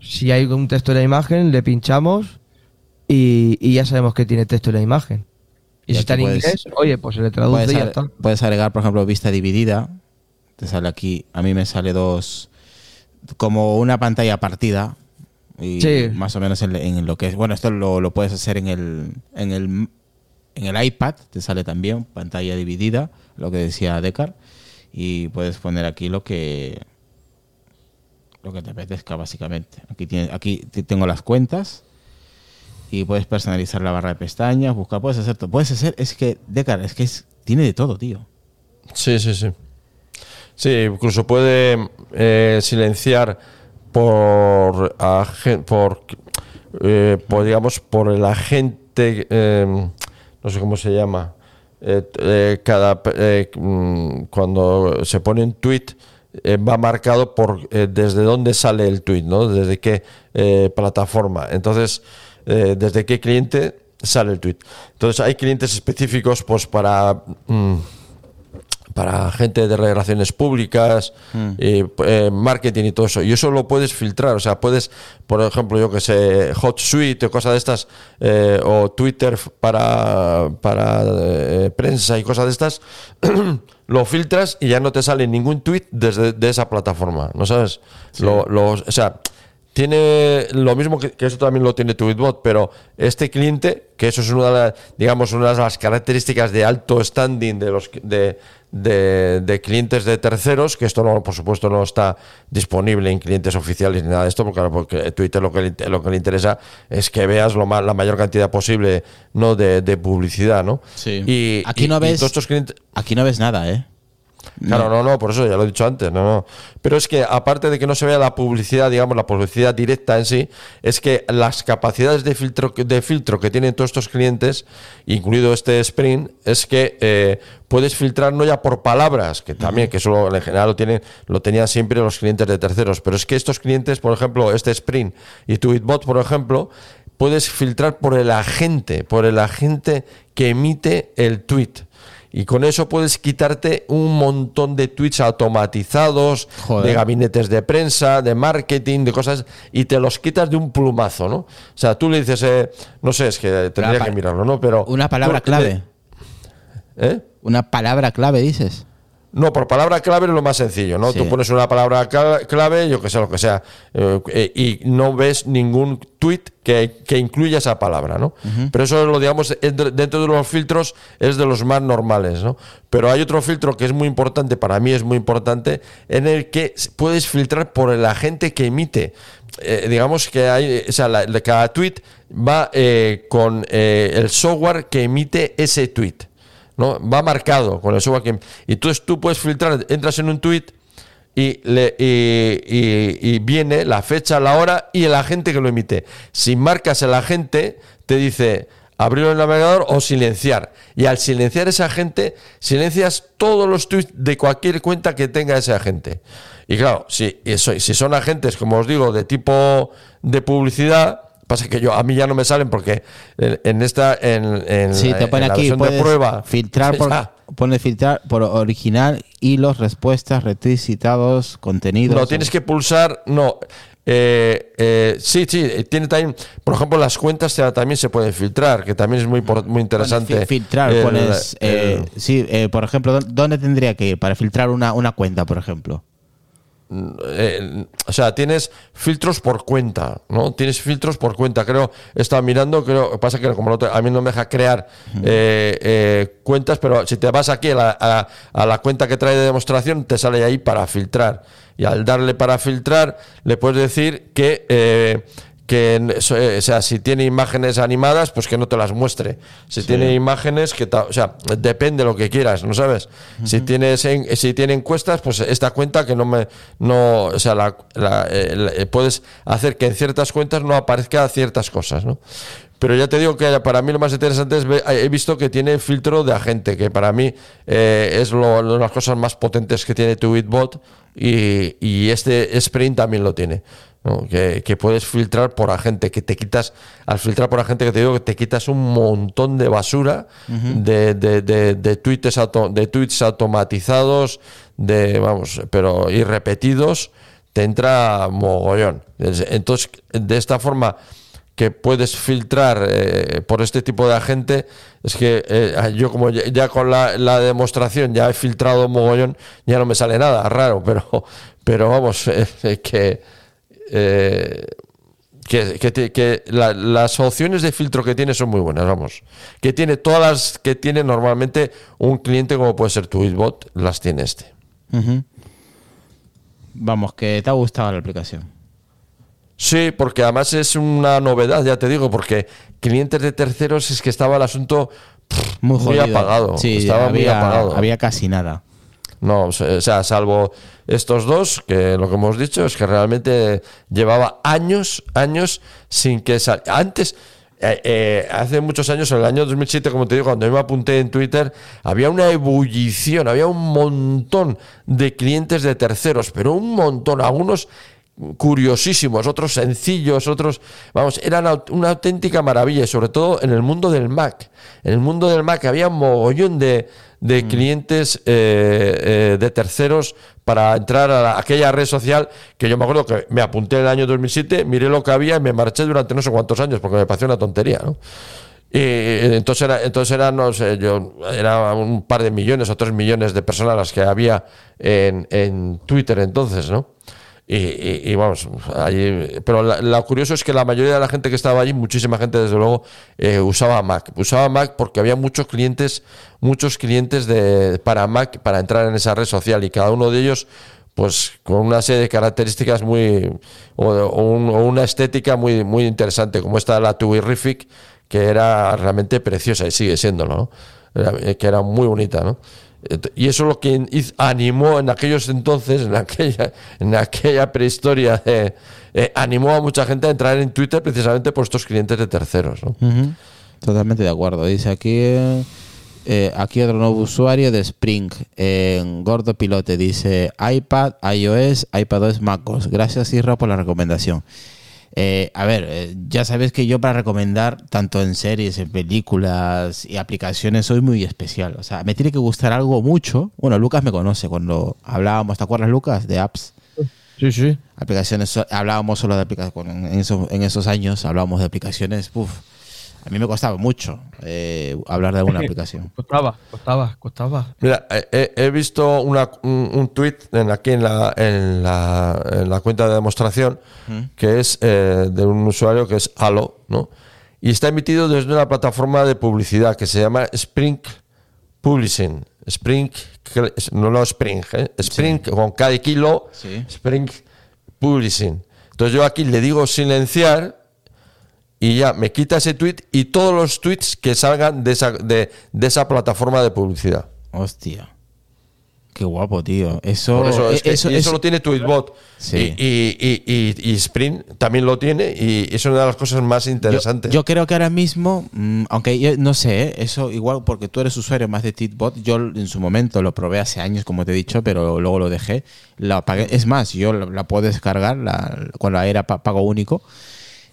[SPEAKER 4] si hay un texto en la imagen, le pinchamos y, y ya sabemos que tiene texto en la imagen. Y,
[SPEAKER 2] Y
[SPEAKER 4] si está en
[SPEAKER 2] puedes-
[SPEAKER 4] inglés, oye, pues se le traduce
[SPEAKER 2] Puedes,
[SPEAKER 4] y ya está.
[SPEAKER 2] puedes agregar, por ejemplo, vista dividida. Te sale aquí, a mí me sale dos, como una pantalla partida. Y
[SPEAKER 4] Sí.
[SPEAKER 2] más o menos en, en lo que es. Bueno, esto lo, lo puedes hacer en el, en el en el iPad, te sale también pantalla dividida, lo que decía Decar. Y puedes poner aquí lo que lo que te apetezca, básicamente. Aquí, tiene, aquí te- tengo las cuentas y puedes personalizar la barra de pestañas, buscar, puedes hacer todo. Puedes hacer, es que, Decar, es que es, tiene de todo, tío.
[SPEAKER 3] Sí, sí, sí. Sí, incluso puede eh, silenciar por, por, eh, por, digamos, por el agente, eh, no sé cómo se llama, eh, eh, cada, eh, mm, cuando se pone un tweet eh, va marcado por eh, desde dónde sale el tweet, ¿no? Desde qué plataforma. Entonces, desde qué cliente sale el tweet. Entonces, hay clientes específicos, pues para mm, para gente de relaciones públicas, y, eh, marketing y todo eso. Y eso lo puedes filtrar. O sea, puedes, por ejemplo, yo que sé, HotSuite o cosas de estas, eh, o Twitter para, para eh, prensa y cosas de estas, [CLEARS THROAT] lo filtras y ya no te sale ningún tweet desde de esa plataforma. ¿No sabes? Lo- lo- o sea, tiene lo mismo que, que eso también lo tiene Tweetbot, pero este cliente, que eso es una de las, digamos, una de las características de alto standing de los de, de, de clientes de terceros, que esto no, por supuesto no está disponible en clientes oficiales ni nada de esto, porque, Twitter lo que, le, lo que le interesa es que veas lo más, la mayor cantidad posible no de, de publicidad, ¿no?
[SPEAKER 2] Sí.
[SPEAKER 3] Y
[SPEAKER 2] Aquí no
[SPEAKER 3] y
[SPEAKER 2] ves-
[SPEAKER 3] todos estos clientes
[SPEAKER 2] Aquí no ves nada, ¿eh?
[SPEAKER 3] Claro, no, no, por eso ya lo he dicho antes, no, no. Pero es que aparte de que no se vea la publicidad, digamos, la publicidad directa en sí, es que las capacidades de filtro, de filtro que tienen todos estos clientes, incluido este Sprint, es que eh, puedes filtrar no ya por palabras, que también, que eso en general lo tienen, lo tenían siempre los clientes de terceros, pero es que estos clientes, por ejemplo, este Sprint y Tweetbot, por ejemplo, puedes filtrar por el agente, por el agente que emite el tweet. Y con eso puedes quitarte un montón de tweets automatizados,
[SPEAKER 2] Joder.
[SPEAKER 3] de gabinetes de prensa, de marketing, de cosas, y te los quitas de un plumazo, ¿no? O sea, tú le dices, eh, no sé, es que tendría que mirarlo, ¿no? Pero
[SPEAKER 2] Una palabra
[SPEAKER 3] tú-
[SPEAKER 2] clave.
[SPEAKER 3] ¿Eh?
[SPEAKER 2] Una palabra clave, dices.
[SPEAKER 3] No, por palabra clave es lo más sencillo, ¿no?
[SPEAKER 2] Sí.
[SPEAKER 3] Tú pones una palabra cla- clave, yo que sé, lo que sea, eh, eh, y no ves ningún tweet que, que incluya esa palabra, ¿no? Pero eso lo digamos dentro de los filtros es de los más normales, ¿no? Pero hay otro filtro que es muy importante, para mí es muy importante, en el que puedes filtrar por el agente que emite. Eh, digamos que hay, o sea, la- cada tweet va eh, con eh, el software que emite ese tweet. ¿No? Va marcado con el software. Y entonces tú puedes filtrar, entras en un tweet y, le, y, y- y viene la fecha, la hora y el agente que lo emite. Si marcas el agente, te dice abrir el navegador o silenciar. Y al silenciar ese agente, silencias todos los tweets de cualquier cuenta que tenga ese agente. Y claro, si, eso, si son agentes, como os digo, de tipo de publicidad, pasa que yo a mí ya no me salen porque en, esta en, en
[SPEAKER 2] Sí,
[SPEAKER 3] la-
[SPEAKER 2] te pone
[SPEAKER 3] en la
[SPEAKER 2] aquí,
[SPEAKER 3] versión de prueba
[SPEAKER 2] filtrar por, [LAUGHS] pone filtrar por original, hilos, respuestas, retweets citados, contenidos.
[SPEAKER 3] No, tienes que pulsar. No. Eh, eh, sí, sí, eh, tiene también, por ejemplo, las cuentas también se pueden filtrar, que también es muy, muy interesante.
[SPEAKER 2] fi- filtrar,
[SPEAKER 3] El-
[SPEAKER 2] pones. eh,
[SPEAKER 3] el-
[SPEAKER 2] sí, eh, por ejemplo, ¿dó- ¿dónde tendría que ir para filtrar una, una cuenta, por ejemplo?
[SPEAKER 3] Eh, o sea, tienes filtros por cuenta, ¿no? Tienes filtros por cuenta. Creo, he estado mirando, creo, pasa que como no te- a mí no me deja crear eh, eh, cuentas, pero si te vas aquí a la, a- a la cuenta que trae de demostración, te sale ahí para filtrar. Y al darle para filtrar, le puedes decir que... que eh, o sea, si tiene imágenes animadas, pues que no te las muestre. Si tiene imágenes, que ta- o sea, depende de lo que quieras, ¿no sabes? Si tienes en- si tiene encuestas, pues esta cuenta que no me no, o sea, la, la- eh, la- eh, puedes hacer que en ciertas cuentas no aparezca ciertas cosas, ¿no? Pero ya te digo que para mí lo más interesante es he visto que tiene filtro de agente, que para mí eh, es lo- una de las cosas más potentes que tiene Tweetbot y, y este Sprint también lo tiene. ¿No? Que, que puedes filtrar por agente, que te quitas, al filtrar por agente que te digo que te quitas un montón de basura de, de, de, de tweets auto- de tweets automatizados, de vamos, pero y repetidos, te entra mogollón. Entonces, de esta forma que puedes filtrar eh, por este tipo de agente es que eh, yo como ya, ya con la, la demostración ya he filtrado mogollón ya no me sale nada raro pero pero vamos [LAUGHS] eh, que eh, que, que te- que la- las opciones de filtro que tiene son muy buenas, vamos. Que tiene todas las que tiene normalmente un cliente como puede ser Tweetbot, las tiene este.
[SPEAKER 2] Vamos, que te ha gustado la aplicación.
[SPEAKER 3] Sí, porque además es una novedad, ya te digo, porque clientes de terceros es que estaba el asunto pff,
[SPEAKER 2] Muy
[SPEAKER 3] muy, apagado.
[SPEAKER 2] Sí,
[SPEAKER 3] estaba muy apagado.
[SPEAKER 2] había casi nada.
[SPEAKER 3] No, o sea, salvo estos dos, que lo que hemos dicho es que realmente llevaba años, años sin que sal... Antes, eh, eh, hace muchos años, en el año 2007, como te digo, cuando yo me apunté en Twitter, había una ebullición, había un montón de clientes de terceros, pero un montón, algunos curiosísimos, otros sencillos, otros, vamos, eran una auténtica maravilla, y sobre todo en el mundo del Mac. En el mundo del Mac había un mogollón de, de clientes eh, eh, de terceros para entrar a la- aquella red social que yo me acuerdo que me apunté en el año 2007, miré lo que había y me marché durante no sé cuántos años porque me pareció una tontería, ¿no? Y entonces era, entonces era, no sé, yo, era un par de millones o tres millones de personas las que había en, en Twitter entonces, ¿no? Y, y- y vamos, allí, pero lo curioso es que la mayoría de la gente que estaba allí, muchísima gente desde luego, eh, usaba Mac. Usaba Mac porque había muchos clientes, muchos clientes de, para Mac para entrar en esa red social y cada uno de ellos pues con una serie de características muy o, o un- o una estética muy muy interesante como esta la Twirific que era realmente preciosa y sigue siéndolo ¿no? Eh, que era muy bonita ¿no? Y eso es lo que animó en aquellos entonces en aquella en aquella prehistoria eh, eh, animó a mucha gente a entrar en Twitter precisamente por estos clientes de terceros ¿no?
[SPEAKER 2] Ujú. Totalmente de acuerdo. Dice aquí eh, eh, aquí otro nuevo usuario de Spring Gordo Pilote. Dice iPad, iOS, iPadOS, MacOS. Gracias Isra por la recomendación. Eh, a ver, eh, ya sabes que yo para recomendar, tanto en series, en películas y aplicaciones, soy muy especial. O sea, me tiene que gustar algo mucho. Bueno, Lucas me conoce cuando hablábamos, ¿te acuerdas, Lucas? De apps.
[SPEAKER 4] Sí, sí.
[SPEAKER 2] Aplicaciones, hablábamos solo de aplicaciones. En, esos- en esos años hablábamos de aplicaciones. Uf, a mí me costaba mucho eh, hablar de alguna [LAUGHS] aplicación.
[SPEAKER 4] Costaba, costaba, costaba.
[SPEAKER 3] Mira, he, he visto una, un, un tweet en aquí en la, en la, en la cuenta de demostración que es eh, de un usuario que es Halo, ¿no? Y está emitido desde una plataforma de publicidad que se llama Spring Publishing. Spring, no, no Spring, ¿eh? Spring con de kilo,
[SPEAKER 2] Sí.
[SPEAKER 3] Spring Publishing. Entonces yo aquí le digo silenciar y ya me quita ese tweet y todos los tweets que salgan de esa, de, de esa plataforma de publicidad.
[SPEAKER 2] Hostia. Qué guapo, tío. Eso,
[SPEAKER 3] Por eso, es que-
[SPEAKER 2] eso-
[SPEAKER 3] y eso
[SPEAKER 2] eso-
[SPEAKER 3] lo tiene Tweetbot.
[SPEAKER 2] Sí.
[SPEAKER 3] Y, y, y, Sprint también lo tiene y es una de las cosas más interesantes.
[SPEAKER 2] yo creo que ahora mismo, mm, aunque yo no sé, ¿eh? eso igual porque tú eres usuario más de Tweetbot, yo en su momento lo probé hace años, como te he dicho, pero luego lo dejé. La. Es más, yo la, la puedo descargar la, cuando era pa- pago único.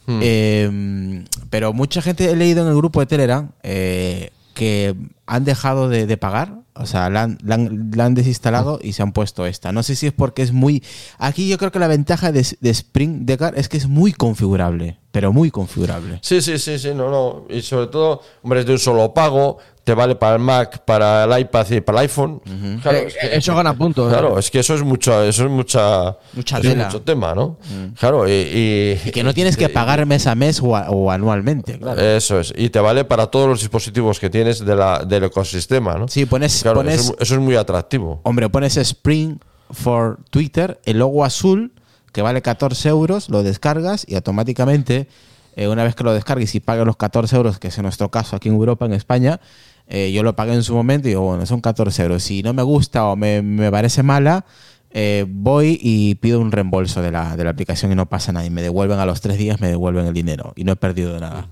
[SPEAKER 3] Hmm.
[SPEAKER 2] Eh, pero mucha gente he leído en el grupo de Telegram eh, que han dejado de, de pagar, o sea, la han, la han- la han desinstalado y se han puesto esta. No sé si es porque es muy... Aquí yo creo que la ventaja de, de Spring Decar es que es muy configurable, pero muy configurable.
[SPEAKER 3] Sí, sí, sí, sí, no, no. Y sobre todo, hombre, es de un solo pago, te vale para el Mac, para el iPad y para el iPhone. Claro,
[SPEAKER 4] Eh,
[SPEAKER 3] es que-
[SPEAKER 4] eso gana puntos.
[SPEAKER 3] Claro, es que eso es mucha, eso es mucha,
[SPEAKER 2] Mucha
[SPEAKER 3] eso es mucho tema, ¿no? Claro, y, y-
[SPEAKER 2] Y que no tienes que pagar mes a mes o, a- o anualmente, claro.
[SPEAKER 3] Eso es, y te vale para todos los dispositivos que tienes de la, del ecosistema, ¿no?
[SPEAKER 2] Sí, pones,
[SPEAKER 3] Claro,
[SPEAKER 2] pones
[SPEAKER 3] eso, es, eso es muy atractivo.
[SPEAKER 2] hombre, pones Spring for Twitter, el logo azul, que vale 14 euros, lo descargas y automáticamente, eh, una vez que lo descargues y pagues los 14 euros, que es en nuestro caso aquí en Europa, en España, eh, yo lo pagué en su momento y digo, bueno, son 14 euros. Si no me gusta o me, me parece mala, eh, voy y pido un reembolso de la, de la aplicación y no pasa nada. Y me devuelven a los tres días, me devuelven el dinero y no he perdido nada.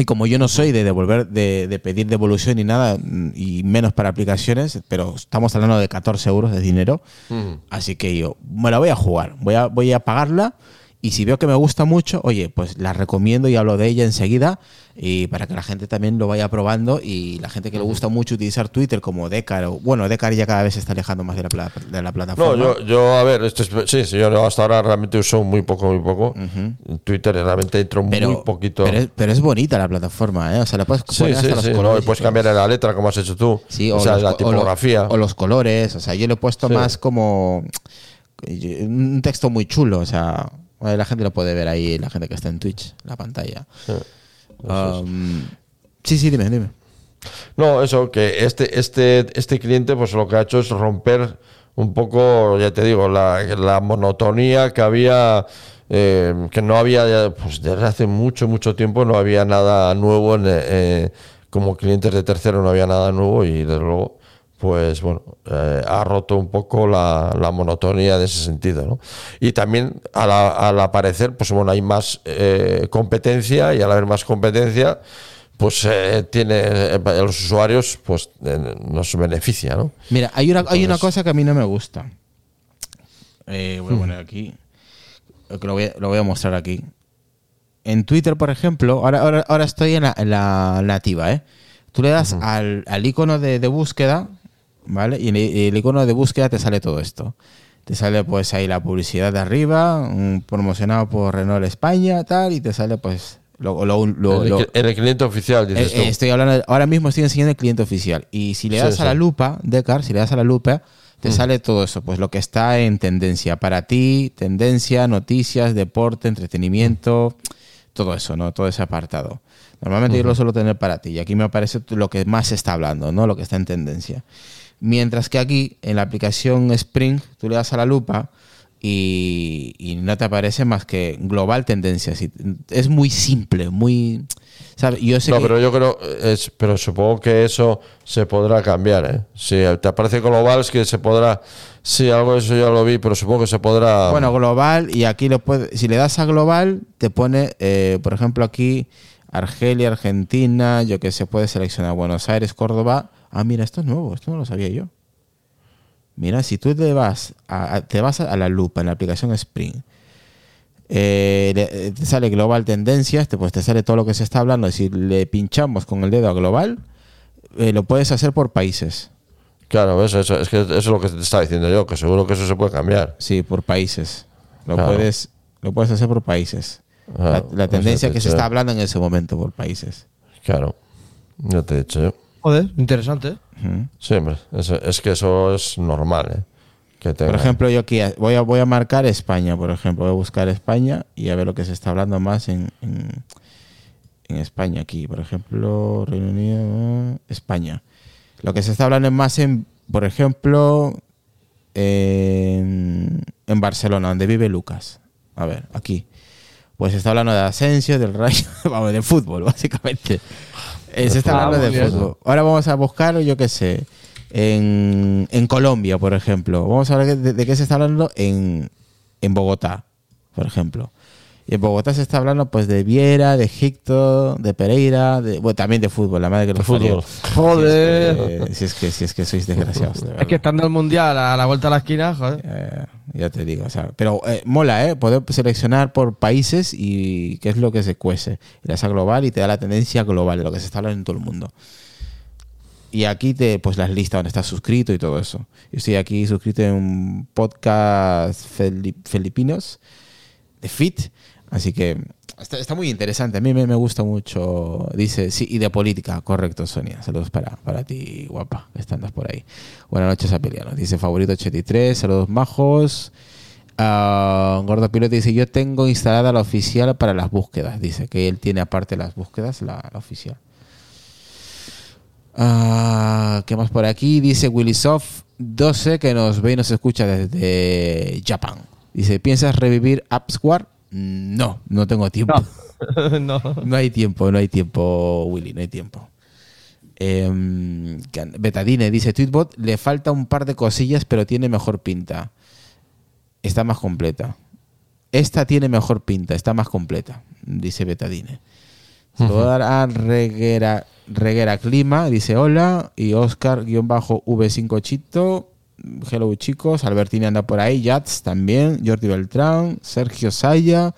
[SPEAKER 2] Y como yo no soy de devolver, de, de pedir devolución ni nada, mm, y menos para aplicaciones, pero estamos hablando de 14 euros de dinero, así que yo me la voy a jugar, voy a, voy a pagarla. Y si veo que me gusta mucho, oye, pues la recomiendo y hablo de ella enseguida. Y para que la gente también lo vaya probando. Y la gente que le gusta mucho utilizar Twitter como Decar, o, bueno, Decar ya cada vez se está alejando más de la, pla- de la plataforma.
[SPEAKER 3] No, yo, yo, a ver, esto es- sí, sí, yo hasta ahora realmente uso muy poco, muy poco. Twitter realmente entro muy poquito.
[SPEAKER 2] Pero es, pero es bonita la plataforma, ¿eh? O sea, le puedes
[SPEAKER 3] sí,
[SPEAKER 2] poner
[SPEAKER 3] sí,
[SPEAKER 2] hasta los
[SPEAKER 3] sí, no, y puedes cambiar la letra como has hecho tú.
[SPEAKER 2] Sí,
[SPEAKER 3] o,
[SPEAKER 2] o,
[SPEAKER 3] sea,
[SPEAKER 2] los
[SPEAKER 3] la
[SPEAKER 2] o
[SPEAKER 3] tipografía.
[SPEAKER 2] O, los colores. O sea, yo le he puesto más como un texto muy chulo. O sea, la gente lo puede ver ahí, la gente que está en Twitch, la pantalla.
[SPEAKER 3] Sí.
[SPEAKER 2] Um, sí, sí, dime, dime.
[SPEAKER 3] No, eso, que este, este, este cliente, pues lo que ha hecho es romper un poco, ya te digo, la, la monotonía que había, eh, que no había, pues desde hace mucho, mucho tiempo no había nada nuevo, en, eh, como clientes de tercero no había nada nuevo y desde luego, pues bueno, eh, ha roto un poco la, la monotonía de ese sentido, ¿no? Y también al, al aparecer, pues bueno, hay más eh, competencia y al haber más competencia, pues eh, tiene los usuarios pues eh, nos beneficia, ¿no?
[SPEAKER 2] Mira, hay una, hay una cosa que a mí no me gusta. Voy a poner aquí. que Lo voy, a, lo voy a mostrar aquí. En Twitter, por ejemplo, ahora, ahora, ahora estoy en la, en la nativa, ¿eh? Tú le das al, al icono de, de búsqueda, ¿vale? Y en el, icono de búsqueda te sale todo esto. Te sale pues ahí la publicidad de arriba, un promocionado por Renault España, tal, y te sale pues lo, lo- lo-
[SPEAKER 3] el, el cliente oficial, dices
[SPEAKER 2] eh,
[SPEAKER 3] tú.
[SPEAKER 2] eh, estoy hablando, ahora mismo estoy enseñando el cliente oficial. Y si le das
[SPEAKER 3] sí.
[SPEAKER 2] a la lupa, Decar, si le das a la lupa, te
[SPEAKER 3] Mm.
[SPEAKER 2] sale todo eso, pues lo que está en tendencia. Para ti, tendencia, noticias, deporte, entretenimiento, todo eso, ¿no? Todo ese apartado. Normalmente yo lo suelo tener para ti. Y aquí me aparece lo que más se está hablando, ¿no? Lo que está en tendencia. Mientras que aquí, en la aplicación Spring, tú le das a la lupa y, y no te aparece más que global tendencias. Y es muy simple, muy... ¿sabes? Yo sé
[SPEAKER 3] No,
[SPEAKER 2] que-
[SPEAKER 3] pero yo creo, es, pero supongo que eso se podrá cambiar, ¿eh? Si te aparece global es que se podrá, sí, algo de eso ya lo vi, pero supongo que se podrá...
[SPEAKER 2] Bueno, global, y aquí lo puede, si le das a global, te pone, eh, por ejemplo, aquí Argelia, Argentina, yo que se puede seleccionar Buenos Aires, Córdoba. Ah, mira, esto es nuevo, esto no lo sabía yo. Mira, si tú te vas a, a- te vas a la lupa en la aplicación Spring, Eh, eh, te sale global tendencias, te, pues te sale todo lo que se está hablando. Si le pinchamos con el dedo a global, eh, lo puedes hacer por países.
[SPEAKER 3] Claro. Eso, es que eso es lo que te estaba diciendo yo, que seguro que eso se puede cambiar.
[SPEAKER 2] Sí, por países. Lo
[SPEAKER 3] Claro.
[SPEAKER 2] puedes lo puedes hacer por países.
[SPEAKER 3] Ah,
[SPEAKER 2] la, la
[SPEAKER 3] eso
[SPEAKER 2] tendencia
[SPEAKER 3] te
[SPEAKER 2] que se está hablando en ese momento por países.
[SPEAKER 3] Claro, ya te he dicho yo.
[SPEAKER 4] Joder, interesante. ¿eh?
[SPEAKER 3] Sí, hombre, es, es que eso es normal, ¿eh? Que
[SPEAKER 2] Por ejemplo, yo aquí voy a, voy a marcar España, por ejemplo. Voy a buscar España y a ver lo que se está hablando más en, en, en España aquí. Por ejemplo, Reino Unido, eh, España. Lo que se está hablando más en, por ejemplo, en, en Barcelona, donde vive Lucas. A ver, aquí. Pues se está hablando de Asensio, del Rayo, [LAUGHS] vamos, de fútbol, básicamente. Se está
[SPEAKER 4] Ah,
[SPEAKER 2] hablando
[SPEAKER 4] muy
[SPEAKER 2] de fútbol. Ahora vamos a buscar, yo qué sé, en, en Colombia, por ejemplo. Vamos a ver de, de qué se está hablando en, en Bogotá, por ejemplo. Y en Bogotá se está hablando pues de Viera, de Egipto, de Pereira, de, bueno, también de fútbol, la madre que
[SPEAKER 3] De
[SPEAKER 2] los
[SPEAKER 3] fútbol.
[SPEAKER 4] Joder.
[SPEAKER 2] Si es que, si es que, si es que sois desgraciados. de
[SPEAKER 4] Es que estando el mundial a la vuelta a la esquina, joder.
[SPEAKER 2] Eh, ya te digo, o sea, pero eh, mola, ¿eh? Poder seleccionar por países y qué es lo que se cuece. Y la esa global y te da la tendencia global de lo que se está hablando en todo el mundo. Y aquí te, pues las listas donde estás suscrito y todo eso. Yo estoy aquí suscrito en un podcast fili- filipinos de Fit. Así que está, muy interesante. A mí me, gusta mucho. Dice, sí, y de política, correcto, Sonia. Saludos para, para ti, guapa, que andas por ahí. Buenas noches, Apeliano. Dice favorito 83, saludos majos. Ah, Gordo Piloto dice, yo tengo instalada la oficial para las búsquedas. Dice que él tiene aparte las búsquedas, la, la oficial. Ah, ¿Qué más por aquí? Dice Willysoft 12 que nos ve y nos escucha desde Japón. Dice, ¿piensas revivir AppsWar? No, no tengo tiempo. [LAUGHS]
[SPEAKER 4] no.
[SPEAKER 2] No hay tiempo, no hay tiempo, Willy, no hay tiempo. Em, Betadine dice, Tweetbot le falta un par de cosillas, pero tiene mejor pinta. Está más completa. Esta tiene mejor pinta, está más completa, dice Betadine. Se lo voy a dar a Reguera, Reguera Clima, dice hola, y Oscar-V5 Chito, hello chicos, Albertini anda por ahí, Yats también, Jordi Beltrán, Sergio Saya,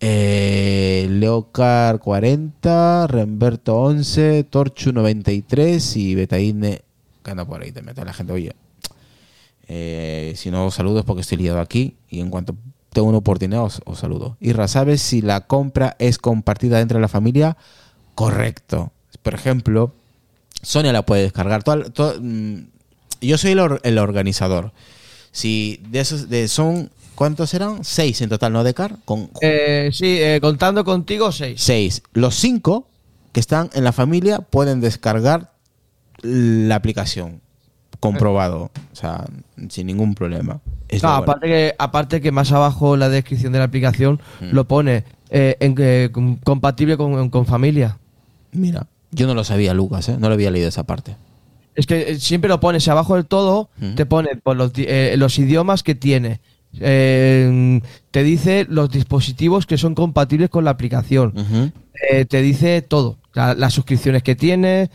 [SPEAKER 2] eh, Leocar 40, Remberto 11, Torchu 93 y Betaine que anda por ahí también. Toda la gente, oye, eh, si no os saludo es porque estoy liado aquí y en cuanto tengo una oportunidad os, os saludo. Irra, ¿sabes si la compra es compartida dentro de la familia? Correcto. Por ejemplo, Sonia la puede descargar. Toda- mm, yo soy el, or- el organizador. Si de esos de son ¿cuántos eran? Seis en total, ¿no, Decar? Con
[SPEAKER 4] Eh, sí, eh, contando contigo, seis.
[SPEAKER 2] seis. Los cinco que están en la familia pueden descargar la aplicación. Comprobado. O sea, sin ningún problema.
[SPEAKER 4] No, aparte, que, aparte que más abajo en la descripción de la aplicación
[SPEAKER 2] Mm.
[SPEAKER 4] lo pone eh, en, eh, com- compatible con, con familia.
[SPEAKER 2] Mira, yo no lo sabía, Lucas, ¿eh? No lo había leído esa parte.
[SPEAKER 4] Es que eh, siempre lo pones abajo del todo, te pone por los, eh, los idiomas que tiene. Eh, te dice los dispositivos que son compatibles con la aplicación. Eh, te dice todo. la- las suscripciones que tiene,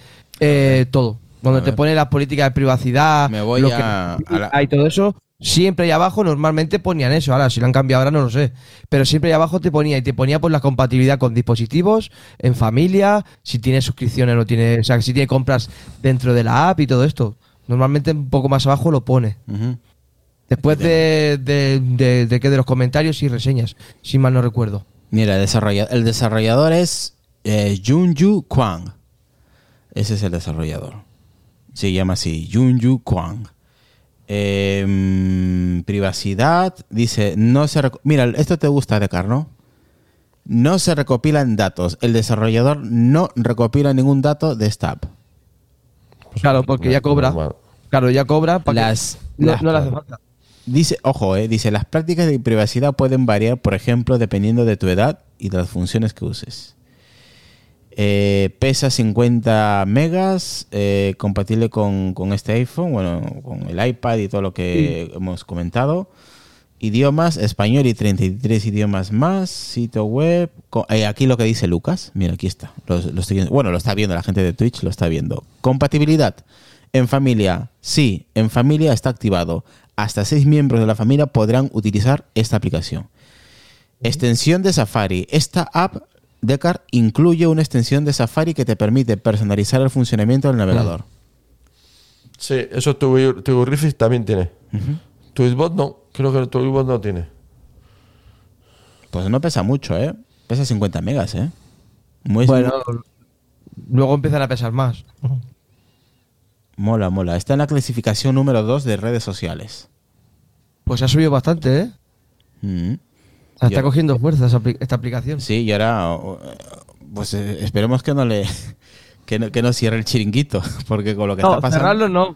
[SPEAKER 4] todo. Cuando
[SPEAKER 2] A
[SPEAKER 4] te pone las políticas de privacidad,
[SPEAKER 2] Me voy
[SPEAKER 4] lo
[SPEAKER 2] a-
[SPEAKER 4] que
[SPEAKER 2] a la-
[SPEAKER 4] hay todo eso. Siempre ahí abajo normalmente ponían eso. Ahora, si lo han cambiado ahora no lo sé. Pero siempre ahí abajo te ponía y te ponía pues la compatibilidad con dispositivos, en familia, si tiene suscripciones o no tiene, o sea, si tiene compras dentro de la app y todo esto. Normalmente un poco más abajo lo pone. Después de, de, de- de que de los comentarios y reseñas, si mal no recuerdo.
[SPEAKER 2] Mira, el desarrollador, el desarrollador es eh, Junju Kwang. Ese es el desarrollador. Se llama así, Junju Kwang. Em, privacidad, dice, no se... Mira, esto te gusta de ¿no? No se recopilan datos. El desarrollador no recopila ningún dato de esta app.
[SPEAKER 4] Claro, porque ya cobra.
[SPEAKER 3] Normal.
[SPEAKER 4] Claro, ya cobra. para que-
[SPEAKER 2] Las,
[SPEAKER 4] no,
[SPEAKER 2] las-
[SPEAKER 4] no le hace falta.
[SPEAKER 2] Dice, ojo, eh, dice, las prácticas de privacidad pueden variar, por ejemplo, dependiendo de tu edad y de las funciones que uses. Eh, pesa 50 megas, eh, compatible con, con este iPhone, bueno, con el iPad y todo lo que hemos comentado. Idiomas, español y 33 idiomas más, sitio web. eh, aquí lo que dice Lucas, mira, aquí está. Bueno, lo está viendo la gente de Twitch, lo está viendo. Compatibilidad. En familia, sí, en familia está activado. Hasta seis miembros de la familia podrán utilizar esta aplicación. Extensión de Safari. Esta app, Decar, incluye una extensión de Safari que te permite personalizar el funcionamiento del navegador.
[SPEAKER 3] Sí, eso tu, tu también tiene. Tweetbot no, creo que Tweetbot no tiene.
[SPEAKER 2] Pues no pesa mucho, ¿eh? Pesa 50 megas, ¿eh? Muy,
[SPEAKER 4] Bueno, luego empiezan a pesar más.
[SPEAKER 2] Mola, mola. Está en la clasificación número 2 de redes sociales.
[SPEAKER 4] Pues ha subido bastante, ¿eh?
[SPEAKER 2] Mm.
[SPEAKER 4] Está cogiendo fuerza esta aplicación.
[SPEAKER 2] Sí, y ahora, pues eh, esperemos que no le que no, que no cierre el chiringuito, [LAUGHS] porque con lo que
[SPEAKER 4] no,
[SPEAKER 2] está pasando.
[SPEAKER 4] cerrarlo no.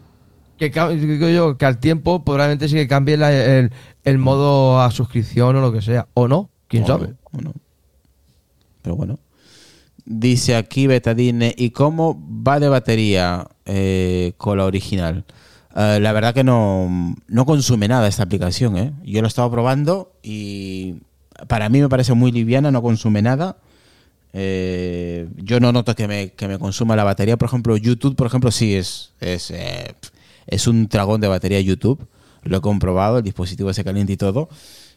[SPEAKER 4] Que, digo yo, que al tiempo probablemente sí que cambie la- el, el modo a suscripción o lo que sea. O no, quién
[SPEAKER 2] o
[SPEAKER 4] sabe.
[SPEAKER 2] no, o no. Pero bueno. Dice aquí Betadine, ¿y cómo va de batería eh, con la original? Eh, la verdad que no, no consume nada esta aplicación, ¿eh? Yo lo he estado probando y para mí me parece muy liviana, no consume nada. Eh, yo no noto que me, que me consuma la batería. Por ejemplo, YouTube, por ejemplo, sí es, es, eh, es un dragón de batería YouTube. Lo he comprobado, el dispositivo se calienta y todo.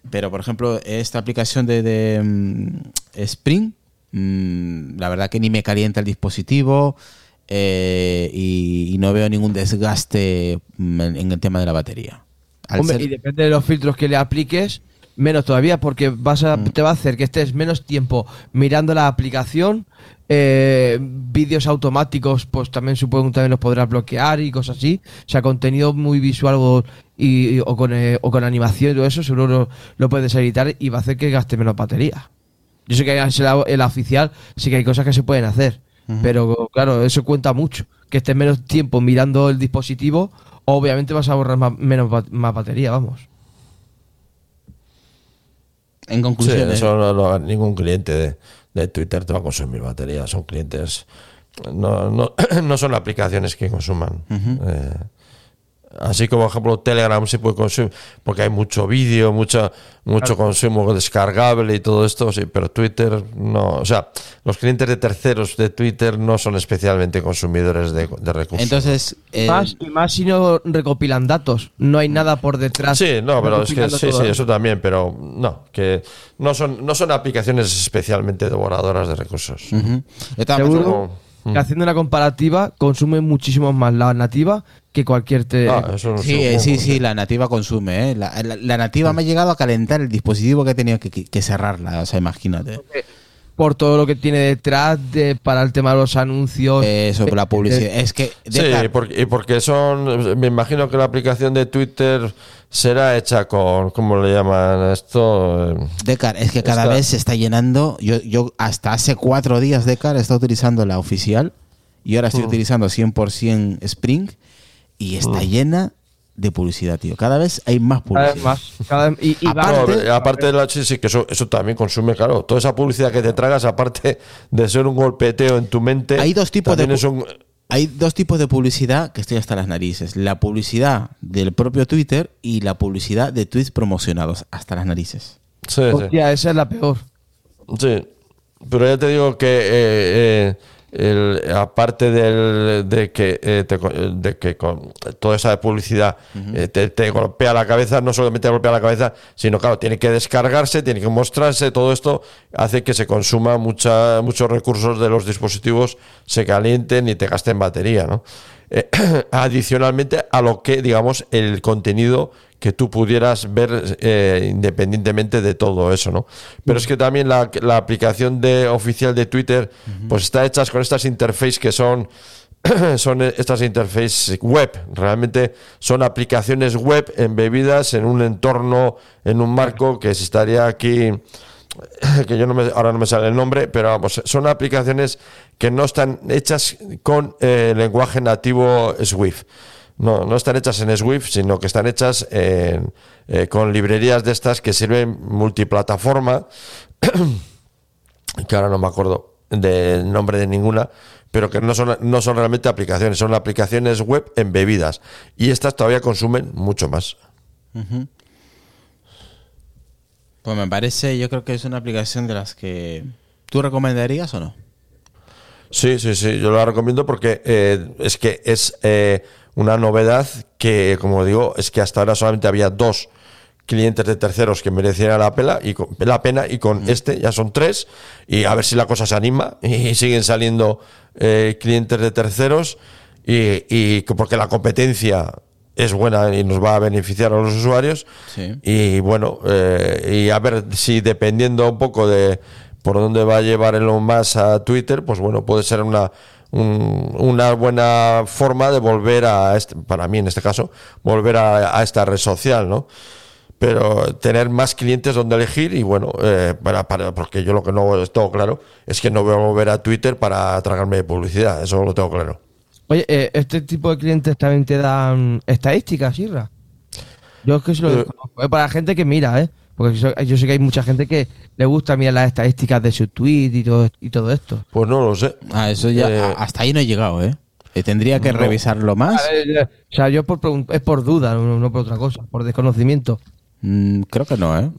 [SPEAKER 2] Pero, por ejemplo, esta aplicación de, de, mm, Spring, mm, la verdad que ni me calienta el dispositivo eh, y, y no veo ningún desgaste mm, en, en el tema de la batería. Al
[SPEAKER 4] Hombre,
[SPEAKER 2] ser-
[SPEAKER 4] y depende de los filtros que le apliques, menos todavía, porque vas a,
[SPEAKER 2] Mm.
[SPEAKER 4] te va a hacer que estés menos tiempo mirando la aplicación. eh, vídeos automáticos, pues también supongo que también los podrás bloquear y cosas así. O sea, contenido muy visual o, y, o, con, eh, o con animación y todo eso, seguro lo, lo puedes editar y va a hacer que gaste menos batería. Yo sé que en la, en la oficial sí que hay cosas que se pueden hacer, pero claro, eso cuenta mucho. Que estés menos tiempo mirando el dispositivo, obviamente vas a ahorrar más, menos más batería, vamos.
[SPEAKER 2] En
[SPEAKER 3] Sí,
[SPEAKER 2] conclusión, ¿eh?
[SPEAKER 3] eso no, no- ningún cliente de, de Twitter te va a consumir batería. Son clientes. No, no, [CLEARS THROAT] no son aplicaciones que consuman. Eh, así como, por ejemplo, Telegram se puede consumir porque hay mucho vídeo, mucho, mucho consumo descargable y todo esto, sí, pero Twitter no. O sea, los clientes de terceros de Twitter no son especialmente consumidores de, de recursos.
[SPEAKER 2] Entonces, eh,
[SPEAKER 4] más y más si no recopilan datos. No hay nada por detrás.
[SPEAKER 3] Sí, no, pero es que sí,
[SPEAKER 4] todo.
[SPEAKER 3] sí, eso también, pero no, que no son, no son aplicaciones especialmente devoradoras de recursos.
[SPEAKER 4] Seguro
[SPEAKER 2] maneras,
[SPEAKER 3] como-
[SPEAKER 4] que haciendo una comparativa consume muchísimo más la nativa que cualquier te-
[SPEAKER 3] Ah, eso no
[SPEAKER 2] Sí,
[SPEAKER 3] sé,
[SPEAKER 2] eh, sí, sí, la nativa consume. ¿eh? La, la- la nativa me ha llegado a calentar el dispositivo que he tenido que, que- que cerrarla. O sea, imagínate.
[SPEAKER 4] Por todo lo que tiene detrás de, para el tema de los anuncios.
[SPEAKER 2] Eso, por la publicidad. Es que.
[SPEAKER 3] Sí, porque, y porque son. Me imagino que la aplicación de Twitter será hecha con. ¿Cómo le llaman esto? Eh,
[SPEAKER 2] Decar, es que cada
[SPEAKER 3] Está-
[SPEAKER 2] vez se está llenando. Yo, yo hasta hace cuatro días Decar he estado utilizando la oficial y ahora
[SPEAKER 3] Mm.
[SPEAKER 2] estoy utilizando 100% Spring y está llena de publicidad, tío. Cada vez hay más
[SPEAKER 4] cada vez
[SPEAKER 2] publicidad.
[SPEAKER 4] más. cada vez- y, y va-
[SPEAKER 2] Aparte-
[SPEAKER 3] no, aparte de la. Sí, sí, que eso, eso también consume, claro. Toda esa publicidad que te tragas, aparte de ser un golpeteo en tu mente.
[SPEAKER 2] Hay dos tipos de
[SPEAKER 3] también es
[SPEAKER 2] pu-
[SPEAKER 3] un-
[SPEAKER 2] Hay dos tipos de publicidad que estoy hasta las narices. La publicidad del propio Twitter y la publicidad de tweets promocionados hasta las narices.
[SPEAKER 3] Sí, sí.
[SPEAKER 4] hostia, esa es la peor.
[SPEAKER 3] Sí, pero ya te digo que eh, eh, el- aparte del- de que, eh, te co- de que con toda esa publicidad eh, te, te golpea la cabeza, no solamente te golpea la cabeza, sino claro, tiene que descargarse, tiene que mostrarse, todo esto hace que se consuma mucha, muchos recursos de los dispositivos, se calienten y te gasten batería, ¿no? Eh, [CLEARS THROAT] adicionalmente a lo que, digamos, el contenido que tú pudieras ver eh, independientemente de todo eso, ¿no? Pero es que también la, la aplicación de, oficial de Twitter, pues está hecha con estas interfaces que son [CLEARS THROAT] son estas interfaces web, realmente son aplicaciones web embebidas en un entorno, en un marco que estaría aquí [CLEARS THROAT] que yo no me, ahora no me sale el nombre, pero vamos, son aplicaciones que no están hechas con eh, lenguaje nativo Swift. No, no están hechas en Swift, sino que están hechas eh, con librerías de estas que sirven multiplataforma, [COUGHS] que ahora no me acuerdo del nombre de ninguna, pero que no son, no son realmente aplicaciones, son aplicaciones web embebidas. Y estas todavía consumen mucho más.
[SPEAKER 2] Pues me parece, yo creo que es una aplicación de las que tú recomendarías o no.
[SPEAKER 3] Sí, sí, sí, yo la recomiendo porque eh, es que es eh, una novedad que, como digo, es que hasta ahora solamente había dos clientes de terceros que merecieran la pena y con, la pena y con este ya son tres y a ver si la cosa se anima [LAUGHS] y siguen saliendo eh, clientes de terceros y, y que- porque la competencia es buena y nos va a beneficiar a los usuarios
[SPEAKER 2] Sí.
[SPEAKER 3] y bueno eh, y a ver si dependiendo un poco de por dónde va a llevar Elon Musk a Twitter pues bueno puede ser una un- una buena forma de volver a este, para mí en este caso volver a, a esta red social no pero tener más clientes donde elegir y bueno eh, para, para porque yo lo que no es todo claro es que no voy a volver a Twitter para tragarme de publicidad eso lo tengo claro
[SPEAKER 4] Oye, eh, ¿este tipo de clientes también te dan estadísticas, Irra? Yo es que eso lo
[SPEAKER 3] Eh.
[SPEAKER 4] Es para la gente que mira, ¿eh? Porque yo, yo sé que hay mucha gente que le gusta mirar las estadísticas de su tweet y todo, y todo esto.
[SPEAKER 3] pues no lo sé
[SPEAKER 2] Ah, eso ya.
[SPEAKER 3] Eh,
[SPEAKER 2] hasta ahí no he llegado, ¿eh? Eh, Tendría que
[SPEAKER 3] No.
[SPEAKER 2] revisarlo más.
[SPEAKER 4] Ver, o sea, yo por es por duda, no, no por otra cosa, por desconocimiento.
[SPEAKER 2] Mm, creo que no, ¿eh?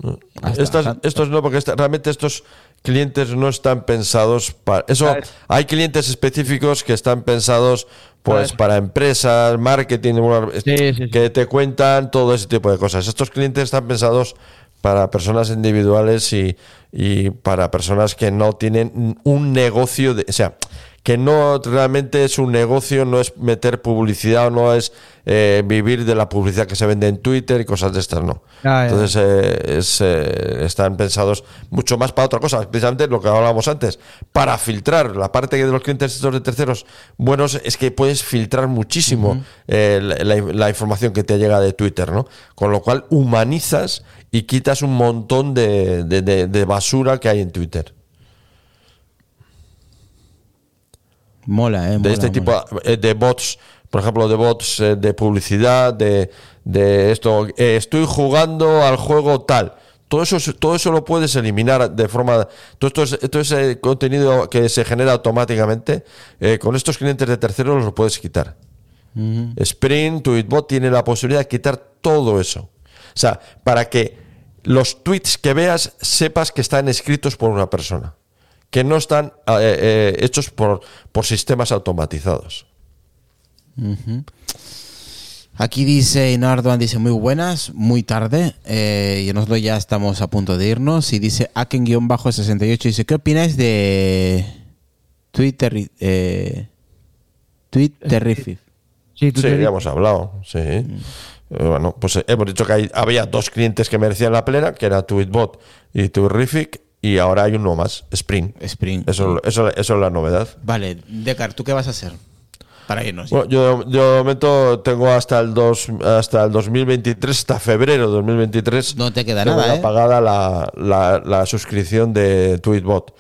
[SPEAKER 2] Hasta-
[SPEAKER 3] Estas-
[SPEAKER 2] hasta-
[SPEAKER 3] estos no, porque esta- realmente estos clientes no están pensados para eso. Hay clientes específicos que están pensados pues para empresas, marketing, bueno,
[SPEAKER 4] Sí, sí, sí.
[SPEAKER 3] que te cuentan todo ese tipo de cosas. Estos clientes están pensados para personas individuales y, y para personas que no tienen un negocio, de, o sea, que no realmente es un negocio, no es meter publicidad o no es eh, vivir de la publicidad que se vende en Twitter y cosas de estas, no.
[SPEAKER 4] Ah.
[SPEAKER 3] Entonces eh, es, eh, están pensados mucho más para otra cosa, precisamente lo que hablábamos antes, para filtrar la parte de los clientes estos de terceros buenos es que puedes filtrar muchísimo eh, la, la- la información que te llega de Twitter, ¿no? Con lo cual humanizas y quitas un montón de, de- de- de basura que hay en Twitter.
[SPEAKER 2] Mola, ¿eh?
[SPEAKER 3] de este
[SPEAKER 2] mola.
[SPEAKER 3] tipo eh, de bots, por ejemplo, de bots eh, de publicidad, de, de esto, eh, estoy jugando al juego tal. Todo eso, es- todo eso lo puedes eliminar de forma. Todo esto es, todo ese contenido que se genera automáticamente, eh, con estos clientes de terceros lo puedes quitar. Sprint, Tweetbot tiene la posibilidad de quitar todo eso. O sea, para que los tweets que veas sepas que están escritos por una persona, que no están eh, eh, hechos por, por sistemas automatizados.
[SPEAKER 2] Aquí dice Nardoan, dice muy buenas, muy tarde, eh, y nosotros ya estamos a punto de irnos. Y dice Aken-68, dice, ¿qué opináis de Twitter? Eh, Twitterific?
[SPEAKER 4] Sí,
[SPEAKER 3] Sí, ya hemos hablado, sí. Eh, Bueno, pues hemos dicho que hay- había dos clientes que merecían la plena, que era Tweetbot y Twitterific, y ahora hay uno más, Spring.
[SPEAKER 2] Spring.
[SPEAKER 3] Eso, eso, eso es la novedad.
[SPEAKER 2] Vale, Decar, ¿tú qué vas a hacer? Para irnos.
[SPEAKER 3] Bueno, yo, yo de momento tengo hasta el, dos, hasta el 2023, hasta febrero de 2023.
[SPEAKER 2] No te queda nada, ¿eh?
[SPEAKER 3] pagada la, la- la suscripción de Tweetbot.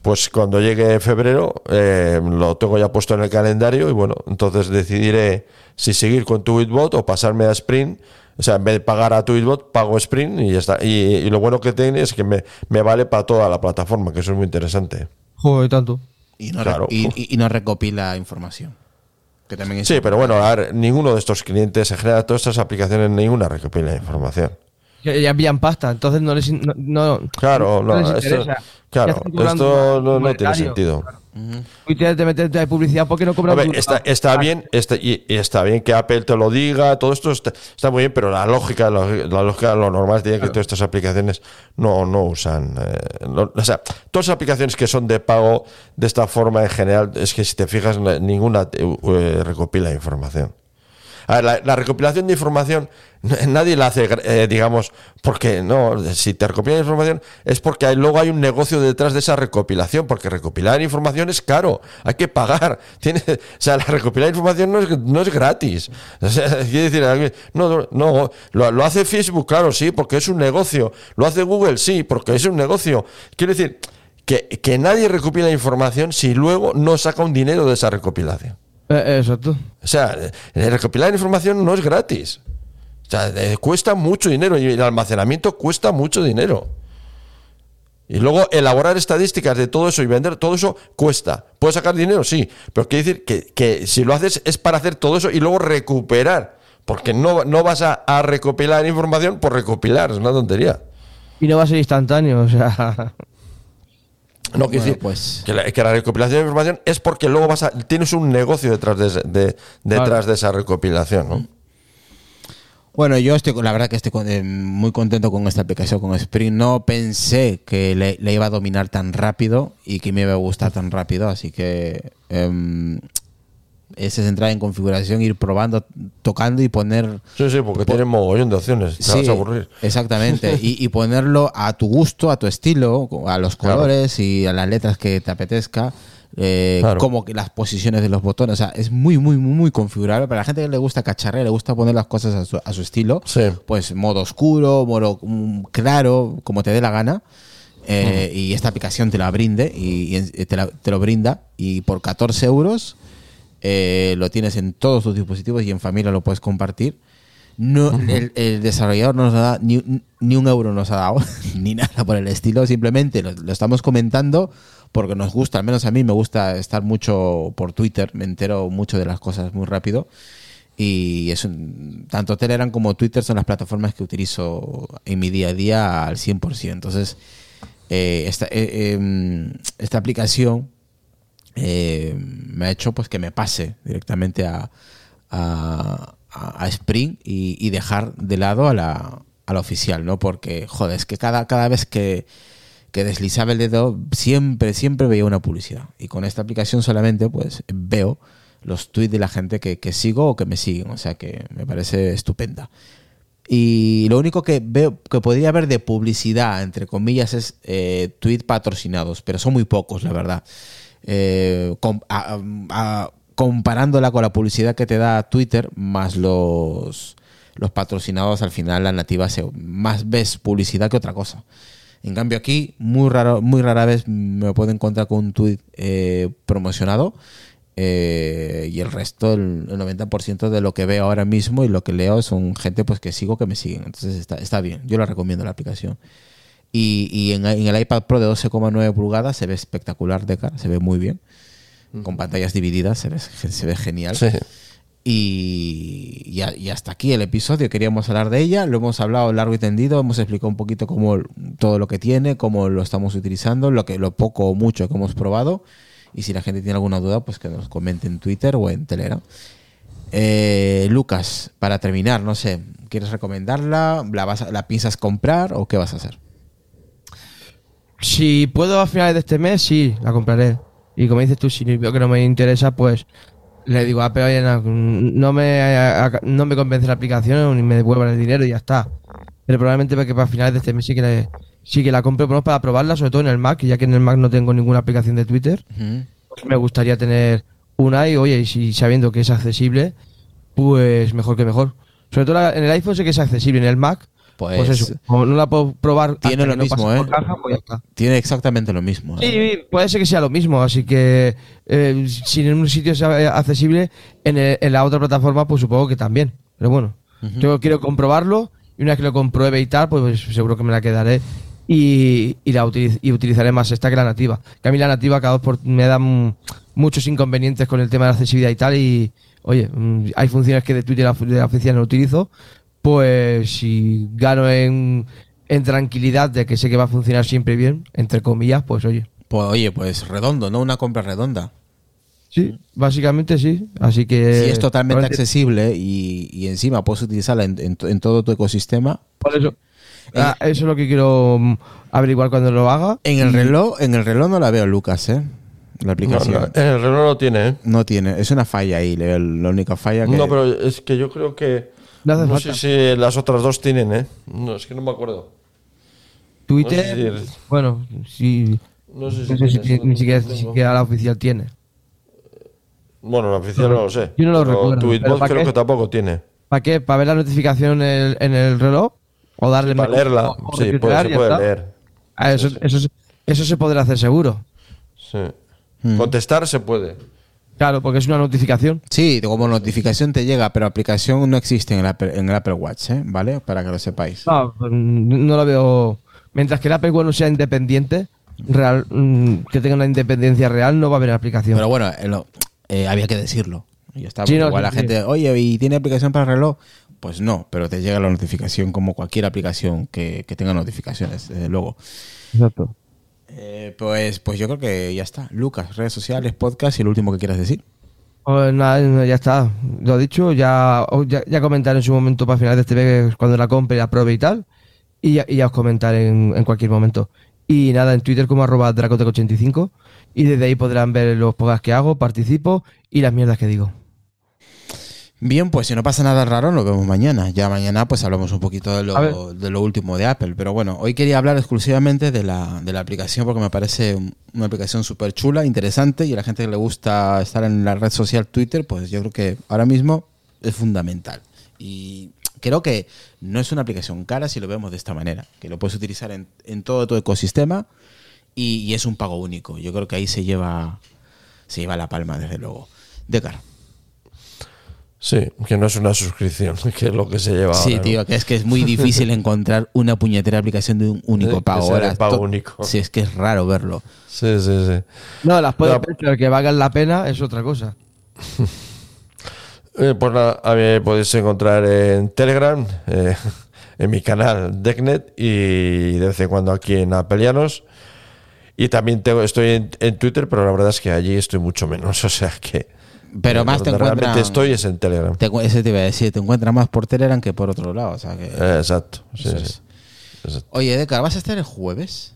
[SPEAKER 3] Pues cuando llegue febrero eh, lo tengo ya puesto en el calendario y bueno, entonces decidiré si seguir con Tweetbot o pasarme a Sprint. O sea, en vez de pagar a Tweetbot, pago Sprint y ya está. Y, y lo bueno que tiene es que me, me vale para toda la plataforma, que eso es muy interesante.
[SPEAKER 4] Joder, tanto.
[SPEAKER 2] y, no
[SPEAKER 3] claro.
[SPEAKER 2] re- y, y- y no recopila información. Que también es
[SPEAKER 3] Sí, pero bueno, a ver, ninguno de estos clientes, en general, todas estas aplicaciones, ninguna recopila información.
[SPEAKER 4] Ya envían pasta, entonces no les. No, no-
[SPEAKER 3] Claro, no,
[SPEAKER 4] les
[SPEAKER 3] esto, claro, esto no, no tiene
[SPEAKER 4] monetario.
[SPEAKER 3] Sentido.
[SPEAKER 4] Twitter te metes de publicidad porque no cobran
[SPEAKER 3] está, está bien, está, y, y está bien que Apple te lo diga, todo esto está, está muy bien, pero la lógica, la, la lógica, lo normal sería que todas estas aplicaciones no, no usan. eh, no- o sea, todas las aplicaciones que son de pago de esta forma en general, es que si te fijas, na- ninguna te- eh, recopila información. La, la recopilación de información nadie la hace, eh, digamos, porque no, si te recopilan información es porque hay- luego hay un negocio detrás de esa recopilación, porque recopilar información es caro, hay que pagar. [LAUGHS] Tiene, o sea, la recopilar información no es, no es gratis. O sea, [LAUGHS] quiere decir, no, no, lo, hace Facebook, claro, sí, porque es un negocio. Lo hace Google, sí, porque es un negocio. Quiero decir, que, que nadie recopila información si luego no saca un dinero de esa recopilación.
[SPEAKER 4] Eh, eh, exacto.
[SPEAKER 3] O sea, eh, recopilar información no es gratis. O sea, cuesta mucho dinero y el almacenamiento cuesta mucho dinero. Y luego elaborar estadísticas de todo eso y vender todo eso cuesta. ¿Puedes sacar dinero? Sí. Pero quiere decir que, que si lo haces es para hacer todo eso y luego recuperar. Porque no, no vas a, a recopilar información por recopilar, es una tontería.
[SPEAKER 4] Y no va a ser instantáneo, o sea. [LAUGHS]
[SPEAKER 3] No,
[SPEAKER 2] Bueno,
[SPEAKER 3] decir
[SPEAKER 2] pues-
[SPEAKER 3] que, la, que la recopilación de información es porque luego vas a, tienes un negocio detrás de, detrás
[SPEAKER 4] Claro.
[SPEAKER 3] de esa recopilación, ¿no?
[SPEAKER 2] Bueno, yo estoy, la verdad que estoy eh, muy contento con esta aplicación, con Spring. No pensé que le, le iba a dominar tan rápido y que me iba a gustar tan rápido, así que em, es entrar en configuración, ir probando, tocando y poner
[SPEAKER 3] Sí, sí, porque tiene mogollón de opciones. Te vas a aburrir.
[SPEAKER 2] Exactamente. [LAUGHS] y, y ponerlo a tu gusto, a tu estilo, a los
[SPEAKER 3] Claro.
[SPEAKER 2] colores y a las letras que te apetezca. eh,
[SPEAKER 3] Claro.
[SPEAKER 2] como que las posiciones de los botones. O sea, es muy, muy, muy, muy configurable. Para la gente que le gusta cacharrear, le gusta poner las cosas a su, a su estilo.
[SPEAKER 3] Sí.
[SPEAKER 2] Pues modo oscuro, modo mm, claro, como te dé la gana. eh, Y esta aplicación te la brinde y, te, la- te lo brinda. Y por 14 euros eh, lo tienes en todos tus dispositivos y en familia lo puedes compartir. No, el, el desarrollador no nos da ni, ni un euro nos ha dado, [LAUGHS] ni nada por el estilo, simplemente lo, lo estamos comentando porque nos gusta, al menos a mí me gusta estar mucho por Twitter, me entero mucho de las cosas muy rápido y es un- tanto Telegram como Twitter son las plataformas que utilizo en mi día a día al 100%. Entonces, eh, esta, eh, em, esta aplicación eh, me ha hecho pues que me pase directamente a, a, a- Spring y, y dejar de lado a la, a la oficial, ¿no? Porque, joder, es que cada, cada vez que, que deslizaba el dedo, siempre, siempre veía una publicidad. Y con esta aplicación solamente pues veo los tweets de la gente que, que sigo o que me siguen. O sea que me parece estupenda. Y lo único que veo que podría haber de publicidad, entre comillas, es eh, tweets patrocinados, pero son muy pocos, la verdad. Eh, comparándola con la publicidad que te da Twitter, más los, los patrocinados, al final la nativa se, más ves publicidad que otra cosa. En cambio aquí, muy raro, muy rara vez me puedo encontrar con un tweet eh, promocionado eh, y el resto, el, el 90% de lo que veo ahora mismo y lo que leo son gente pues que sigo que me siguen. Entonces está, está bien, yo la recomiendo la aplicación. Y, y en, en el iPad Pro de 12,9 pulgadas se ve espectacular de cara, se ve muy bien. Con pantallas divididas se ve, se ve genial.
[SPEAKER 3] Sí.
[SPEAKER 2] Y, y a- y hasta aquí el episodio. Queríamos hablar de ella, lo hemos hablado largo y tendido, hemos explicado un poquito cómo todo lo que tiene, cómo lo estamos utilizando, lo que lo poco o mucho que hemos probado. Y si la gente tiene alguna duda, pues que nos comente en Twitter o en Telegram. Eh, Lucas, para terminar, no sé, ¿quieres recomendarla? ¿La, vas a- ¿La piensas comprar o qué vas a hacer?
[SPEAKER 4] Si puedo a finales de este mes, sí, la compraré. Y como dices tú, si veo que no me interesa, pues le digo a Apple, oye, no, no me, no me convence la aplicación ni me devuelvan el dinero y ya está. Pero probablemente que para finales de este mes sí que, le- sí que la compro, por para probarla, sobre todo en el Mac, ya que en el Mac no tengo ninguna aplicación de Twitter. pues me gustaría tener una y, oye, y si sabiendo que es accesible, pues mejor que mejor. Sobre todo en el iPhone sé que es accesible, en el Mac, pues,
[SPEAKER 2] Pues,
[SPEAKER 4] eso, como no la puedo probar
[SPEAKER 2] tiene lo
[SPEAKER 4] no
[SPEAKER 2] mismo, ¿eh?
[SPEAKER 4] caja, pues ya está.
[SPEAKER 2] Tiene exactamente lo mismo. ¿eh?
[SPEAKER 4] Sí, puede ser que sea lo mismo, así que eh, si en un sitio es accesible, en, el- en la otra plataforma, pues supongo que también. Pero bueno, yo quiero comprobarlo y una vez que lo compruebe y tal, pues seguro que me la quedaré y, y la utiliz- y utilizaré más esta que la nativa. Que a mí la nativa cada vez por- me da muchos inconvenientes con el tema de la accesibilidad y tal y, oye, mm, hay funciones que de Twitter de la oficina no utilizo, pues si gano en, en tranquilidad de que sé que va a funcionar siempre bien, entre comillas, pues oye.
[SPEAKER 2] Pues, oye, pues redondo, ¿no? Una compra redonda.
[SPEAKER 4] Sí, básicamente sí. Así que.
[SPEAKER 2] si es totalmente accesible y, y encima puedes utilizarla en, en to- en todo tu ecosistema.
[SPEAKER 4] Por eso. Ah, eso es lo que quiero averiguar cuando lo haga.
[SPEAKER 2] En el reloj, en el reloj no la veo, Lucas, ¿eh? La
[SPEAKER 3] No,
[SPEAKER 2] aplicación.
[SPEAKER 3] no,
[SPEAKER 2] No,
[SPEAKER 3] el reloj no tiene, ¿eh?
[SPEAKER 2] tiene, es una falla ahí, la única falla que.
[SPEAKER 3] No, pero es que yo creo que.
[SPEAKER 4] No hace
[SPEAKER 3] No
[SPEAKER 4] falta.
[SPEAKER 3] sé si las otras dos tienen, ¿eh? No, es que no me acuerdo.
[SPEAKER 4] Twitter.
[SPEAKER 3] no sé si-
[SPEAKER 4] Bueno, sí.
[SPEAKER 3] No sé si
[SPEAKER 4] No sé si
[SPEAKER 3] tienes,
[SPEAKER 4] ni
[SPEAKER 3] no
[SPEAKER 4] siquiera, la oficial tiene.
[SPEAKER 3] Bueno, la oficial no lo sé.
[SPEAKER 4] Yo no lo
[SPEAKER 3] Pero
[SPEAKER 4] recuerdo,
[SPEAKER 3] Tweetbot
[SPEAKER 4] pero ¿para
[SPEAKER 3] creo
[SPEAKER 4] qué?
[SPEAKER 3] que tampoco tiene.
[SPEAKER 4] ¿Para qué? ¿Para ver la notificación en el, en el reloj? ¿O darle
[SPEAKER 3] Para leerla.
[SPEAKER 4] o- o
[SPEAKER 3] Sí, puede, se puede
[SPEAKER 4] está?
[SPEAKER 3] leer.
[SPEAKER 4] Ah, eso,
[SPEAKER 3] Sí, sí.
[SPEAKER 4] eso, se- eso se podrá hacer seguro.
[SPEAKER 3] Sí. Contestar se puede.
[SPEAKER 4] Claro, porque es una notificación.
[SPEAKER 2] Sí, como notificación te llega, pero aplicación no existe en el Apple, en el Apple Watch, ¿eh? ¿Vale? Para que lo sepáis.
[SPEAKER 4] No, mm, no lo veo. Mientras que el Apple Watch no sea independiente, real, mm, que tenga una independencia real, no va a haber aplicación.
[SPEAKER 2] Pero bueno, eh, lo- eh, había que decirlo. Y.
[SPEAKER 4] Sí, no,
[SPEAKER 2] igual
[SPEAKER 4] sí,
[SPEAKER 2] la
[SPEAKER 4] sí.
[SPEAKER 2] gente, oye, ¿y tiene aplicación para el reloj? Pues no, pero te llega la notificación como cualquier aplicación que, que tenga notificaciones, desde luego.
[SPEAKER 4] Exacto.
[SPEAKER 2] Eh, pues, pues yo creo que ya está. Lucas, redes sociales, podcast y lo último que quieras decir.
[SPEAKER 4] Pues nada, ya está. Lo dicho, ya, os- ya, ya comentaré en su momento para final de este mes cuando la compre, la pruebe y tal. Y ya, os comentaré en, en cualquier momento. Y nada, en Twitter como arroba dracotec85. Y desde ahí podrán ver los podcasts que hago, participo y las mierdas que digo.
[SPEAKER 2] Bien, pues si no pasa nada raro, nos vemos mañana. Ya mañana pues hablamos un poquito de lo, de lo último de Apple. Pero bueno, hoy quería hablar exclusivamente de la, de la aplicación porque me parece un- una aplicación súper chula, interesante y a la gente que le gusta estar en la red social Twitter, pues yo creo que ahora mismo es fundamental. Y creo que no es una aplicación cara si lo vemos de esta manera, que lo puedes utilizar en, en todo tu ecosistema y, y es un pago único. Yo creo que ahí se lleva, se lleva la palma, desde luego. Decar.
[SPEAKER 3] Sí, que no es una suscripción, [LAUGHS] que es lo que se lleva
[SPEAKER 2] Sí,
[SPEAKER 3] ahora, ¿no?
[SPEAKER 2] tío, que es que es muy difícil [LAUGHS] encontrar una puñetera aplicación de un único
[SPEAKER 3] Eh,
[SPEAKER 2] pago.
[SPEAKER 3] que
[SPEAKER 2] Ahora,
[SPEAKER 3] pago único.
[SPEAKER 2] Sí, es que es raro verlo.
[SPEAKER 3] Sí, sí, sí.
[SPEAKER 4] No, las puedo
[SPEAKER 3] No.
[SPEAKER 4] ver, pero que valgan la pena es otra cosa. [LAUGHS]
[SPEAKER 3] Eh, pues nada, a mí me podéis encontrar en Telegram, eh, en mi canal Decknet y de vez en cuando aquí en Apelianos. Y también tengo, estoy en, en Twitter, pero la verdad es que allí estoy mucho menos. O sea que.
[SPEAKER 2] Pero
[SPEAKER 3] eh,
[SPEAKER 2] más te encuentran-
[SPEAKER 3] estoy es en Telegram.
[SPEAKER 2] Te, ese te iba a decir, te encuentras más por Telegram que por otro lado. O sea que,
[SPEAKER 3] Eh, exacto. sí,
[SPEAKER 2] eso
[SPEAKER 3] sí.
[SPEAKER 2] es.
[SPEAKER 3] Exacto.
[SPEAKER 2] Oye, Decar, ¿vas a estar el jueves?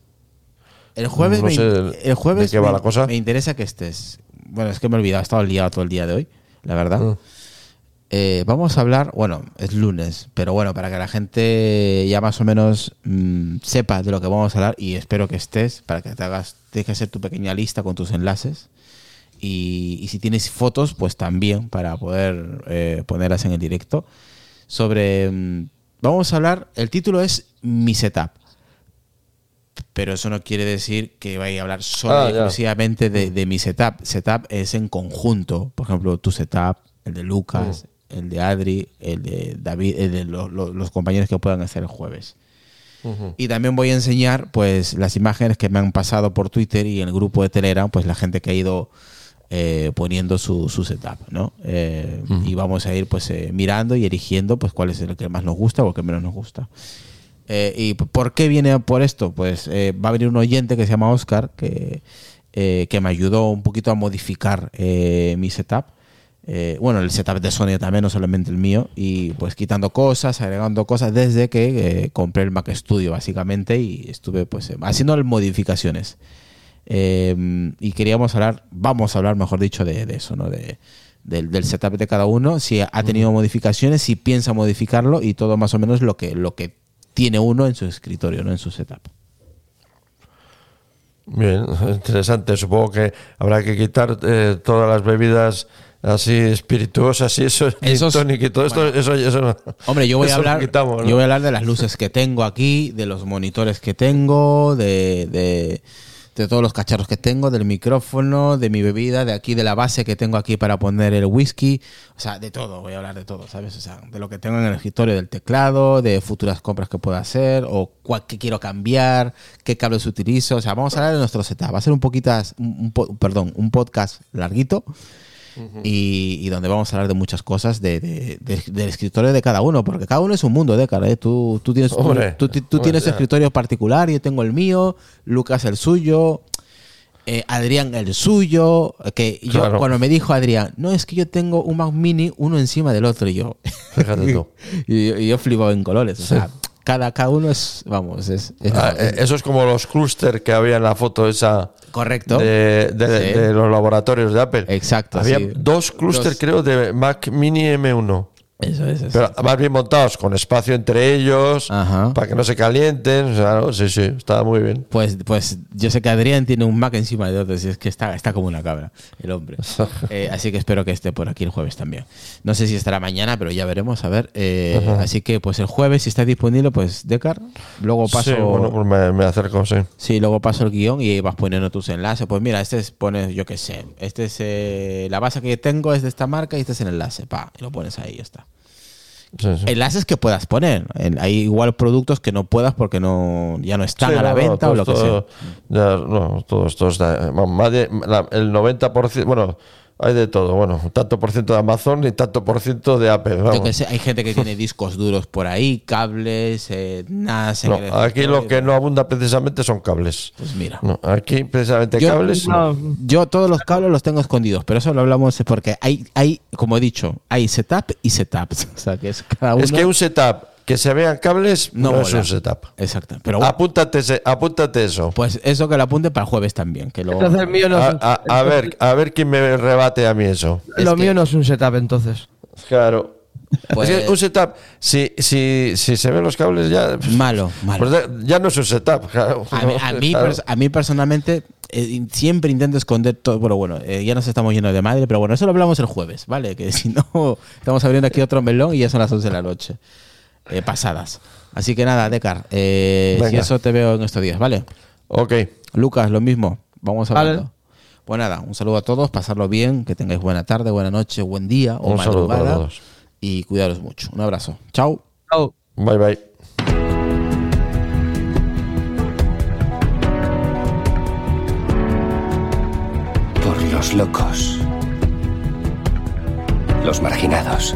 [SPEAKER 2] El jueves,
[SPEAKER 3] No
[SPEAKER 2] me,
[SPEAKER 3] sé
[SPEAKER 2] in- el jueves
[SPEAKER 3] de qué va
[SPEAKER 2] me-
[SPEAKER 3] la cosa.
[SPEAKER 2] me interesa que estés. Bueno, es que me he olvidado, he estado liado todo el día de hoy, la verdad.
[SPEAKER 3] Mm.
[SPEAKER 2] Eh, vamos a hablar, bueno, es lunes, pero bueno, para que la gente ya más o menos mm, sepa de lo que vamos a hablar y espero que estés, para que te hagas, tienes que hacer tu pequeña lista con tus enlaces. Y, y si tienes fotos, pues también para poder eh, ponerlas en el directo. Sobre. mm, Vamos a hablar. El título es Mi Setup. Pero eso no quiere decir que vaya a hablar solo
[SPEAKER 3] Ah,
[SPEAKER 2] exclusivamente de, de mi setup. Setup es en conjunto. Por ejemplo, tu setup, el de Lucas, el de Adri, el de David, el de lo- lo- los compañeros que puedan hacer el jueves. Y también voy a enseñar pues las imágenes que me han pasado por Twitter y en el grupo de Telegram, pues la gente que ha ido eh, poniendo su, su setup, ¿no? Eh, Y vamos a ir pues eh, mirando y eligiendo pues cuál es el que más nos gusta o el que menos nos gusta. Eh, ¿Y por qué viene por esto? Pues eh, va a venir un oyente que se llama Oscar que, eh, que me ayudó un poquito a modificar mi setup. Bueno, el setup de Sony también, no solamente el mío, y pues quitando cosas, agregando cosas desde que compré el Mac Studio básicamente y estuve pues haciendo modificaciones. Eh, y queríamos hablar, vamos a hablar, mejor dicho, de, de eso, ¿no? De, del, del setup de cada uno, si ha tenido modificaciones, si piensa modificarlo y todo más o menos lo que, lo que tiene uno en su escritorio, no en su setup.
[SPEAKER 3] Bien, interesante. Supongo que habrá que quitar eh, todas las bebidas así espirituosas y eso,
[SPEAKER 2] Esos-
[SPEAKER 3] y todo esto. Eso, eso no.
[SPEAKER 2] Hombre, yo voy a hablar,
[SPEAKER 3] quitamos, ¿no?
[SPEAKER 2] yo voy a hablar de las luces que tengo aquí, de los monitores que tengo, de, de, de todos los cacharros que tengo, del micrófono, de mi bebida, de aquí, de la base que tengo aquí para poner el whisky, o sea, de todo, voy a hablar de todo, ¿sabes? O sea, de lo que tengo en el escritorio del teclado, de futuras compras que pueda hacer, o cuál, qué quiero cambiar, qué cables utilizo, o sea, vamos a hablar de nuestro setup. Va a ser un poquitas, un, un perdón, un podcast larguito y, y donde vamos a hablar de muchas cosas de, de- de- del escritorio de cada uno, porque cada uno es un mundo, de cara. Tú, tú tienes,
[SPEAKER 3] Hombre,
[SPEAKER 2] tú, tú- tú
[SPEAKER 3] hombre,
[SPEAKER 2] tienes escritorio particular, yo tengo el mío, Lucas el suyo, eh, Adrián el suyo. Que yo,
[SPEAKER 3] Claro.
[SPEAKER 2] cuando me dijo Adrián, no, es que yo tengo un Mac Mini uno encima del otro, y yo,
[SPEAKER 3] Fíjate tú. [LAUGHS]
[SPEAKER 2] y, yo- y yo flipaba en colores. O sea, cada, cada uno es, vamos, es, es-
[SPEAKER 3] Ah, eh, eso es como los clúster que había en la foto esa
[SPEAKER 2] correcto.
[SPEAKER 3] de, de-
[SPEAKER 2] Sí.
[SPEAKER 3] de los laboratorios de Apple.
[SPEAKER 2] Exacto,
[SPEAKER 3] Había
[SPEAKER 2] sí.
[SPEAKER 3] dos clúster, creo, de Mac Mini M1.
[SPEAKER 2] Eso es, eso
[SPEAKER 3] Pero más bien montados, con espacio entre ellos,
[SPEAKER 2] Ajá.
[SPEAKER 3] para que no se calienten. O sea, ¿no? Sí, sí, estaba muy bien.
[SPEAKER 2] Pues, pues yo sé que Adrián tiene un Mac encima de otro, y es que está, está como una cabra, el hombre. [LAUGHS] Eh, así que espero que esté por aquí el jueves también. No sé si estará mañana, pero ya veremos, a ver. Eh, así que pues el jueves, si está disponible, pues Decar, luego paso...
[SPEAKER 3] Sí, bueno, pues me, me acerco, sí.
[SPEAKER 2] Sí, luego paso el guion y vas poniendo tus enlaces. Pues mira, este es, pones, yo qué sé, este es eh, la base que tengo es de esta marca y este es el enlace, pa, y lo pones ahí ya está.
[SPEAKER 3] Sí, sí.
[SPEAKER 2] Enlaces que puedas poner. En- Hay igual productos que no puedas porque no ya no están
[SPEAKER 3] Sí,
[SPEAKER 2] a la
[SPEAKER 3] no, no,
[SPEAKER 2] venta o
[SPEAKER 3] todo
[SPEAKER 2] lo que sea.
[SPEAKER 3] ya, no, todo esto está. Más de, la- el 90%, bueno, hay de todo. Bueno, tanto por ciento de Amazon y tanto por ciento de Apple.
[SPEAKER 2] Yo
[SPEAKER 3] vamos.
[SPEAKER 2] que sé, hay gente que tiene discos duros por ahí, cables, eh, NAS. en
[SPEAKER 3] No, aquí lo que no abunda precisamente son cables.
[SPEAKER 2] Pues mira.
[SPEAKER 3] No, aquí precisamente
[SPEAKER 2] Yo-
[SPEAKER 3] cables. no.
[SPEAKER 4] No,
[SPEAKER 2] Yo todos los cables los tengo escondidos, pero eso lo hablamos porque hay, hay como he dicho, hay setup y setups. [LAUGHS] O sea, que es cada uno.
[SPEAKER 3] Es que un setup que se vean cables no,
[SPEAKER 2] no
[SPEAKER 3] es un setup.
[SPEAKER 2] Exacto. Pero bueno,
[SPEAKER 3] Apúntate, apúntate eso.
[SPEAKER 2] pues eso que lo apunte para el jueves también. Que lo,
[SPEAKER 4] entonces el mío no
[SPEAKER 3] A,
[SPEAKER 4] es un,
[SPEAKER 3] a- a ver, a ver quién me rebate a mí eso.
[SPEAKER 4] lo
[SPEAKER 2] es que-
[SPEAKER 4] mío no es un setup entonces.
[SPEAKER 3] Claro.
[SPEAKER 2] Pues-
[SPEAKER 3] Es que un setup, si, si, si se ven los cables ya.
[SPEAKER 2] Malo, malo.
[SPEAKER 3] pues ya- no es un setup. claro.
[SPEAKER 2] A mí, a mí,
[SPEAKER 3] Claro.
[SPEAKER 2] pers- a mí personalmente eh, siempre intento esconder todo. Bueno, bueno, eh, ya nos estamos yendo de madre, pero bueno, eso lo hablamos el jueves, ¿vale? Que [LAUGHS] si no, estamos abriendo aquí otro melón y ya son las 11 de la noche. Eh, pasadas. Así que nada, Decar, eh, si eso te veo en estos días, ¿vale?
[SPEAKER 3] Ok.
[SPEAKER 2] Lucas, lo mismo. Vamos
[SPEAKER 4] Vale.
[SPEAKER 2] hablando. Pues nada, un saludo a todos, pasarlo bien, que tengáis buena tarde, buena noche, buen día o
[SPEAKER 3] Un saludo para
[SPEAKER 2] madrugada.
[SPEAKER 3] todos.
[SPEAKER 2] Y cuidaros mucho. Un abrazo. Chao.
[SPEAKER 4] Chao.
[SPEAKER 3] Bye bye.
[SPEAKER 5] Por los locos. Los marginados.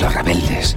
[SPEAKER 5] Los rebeldes.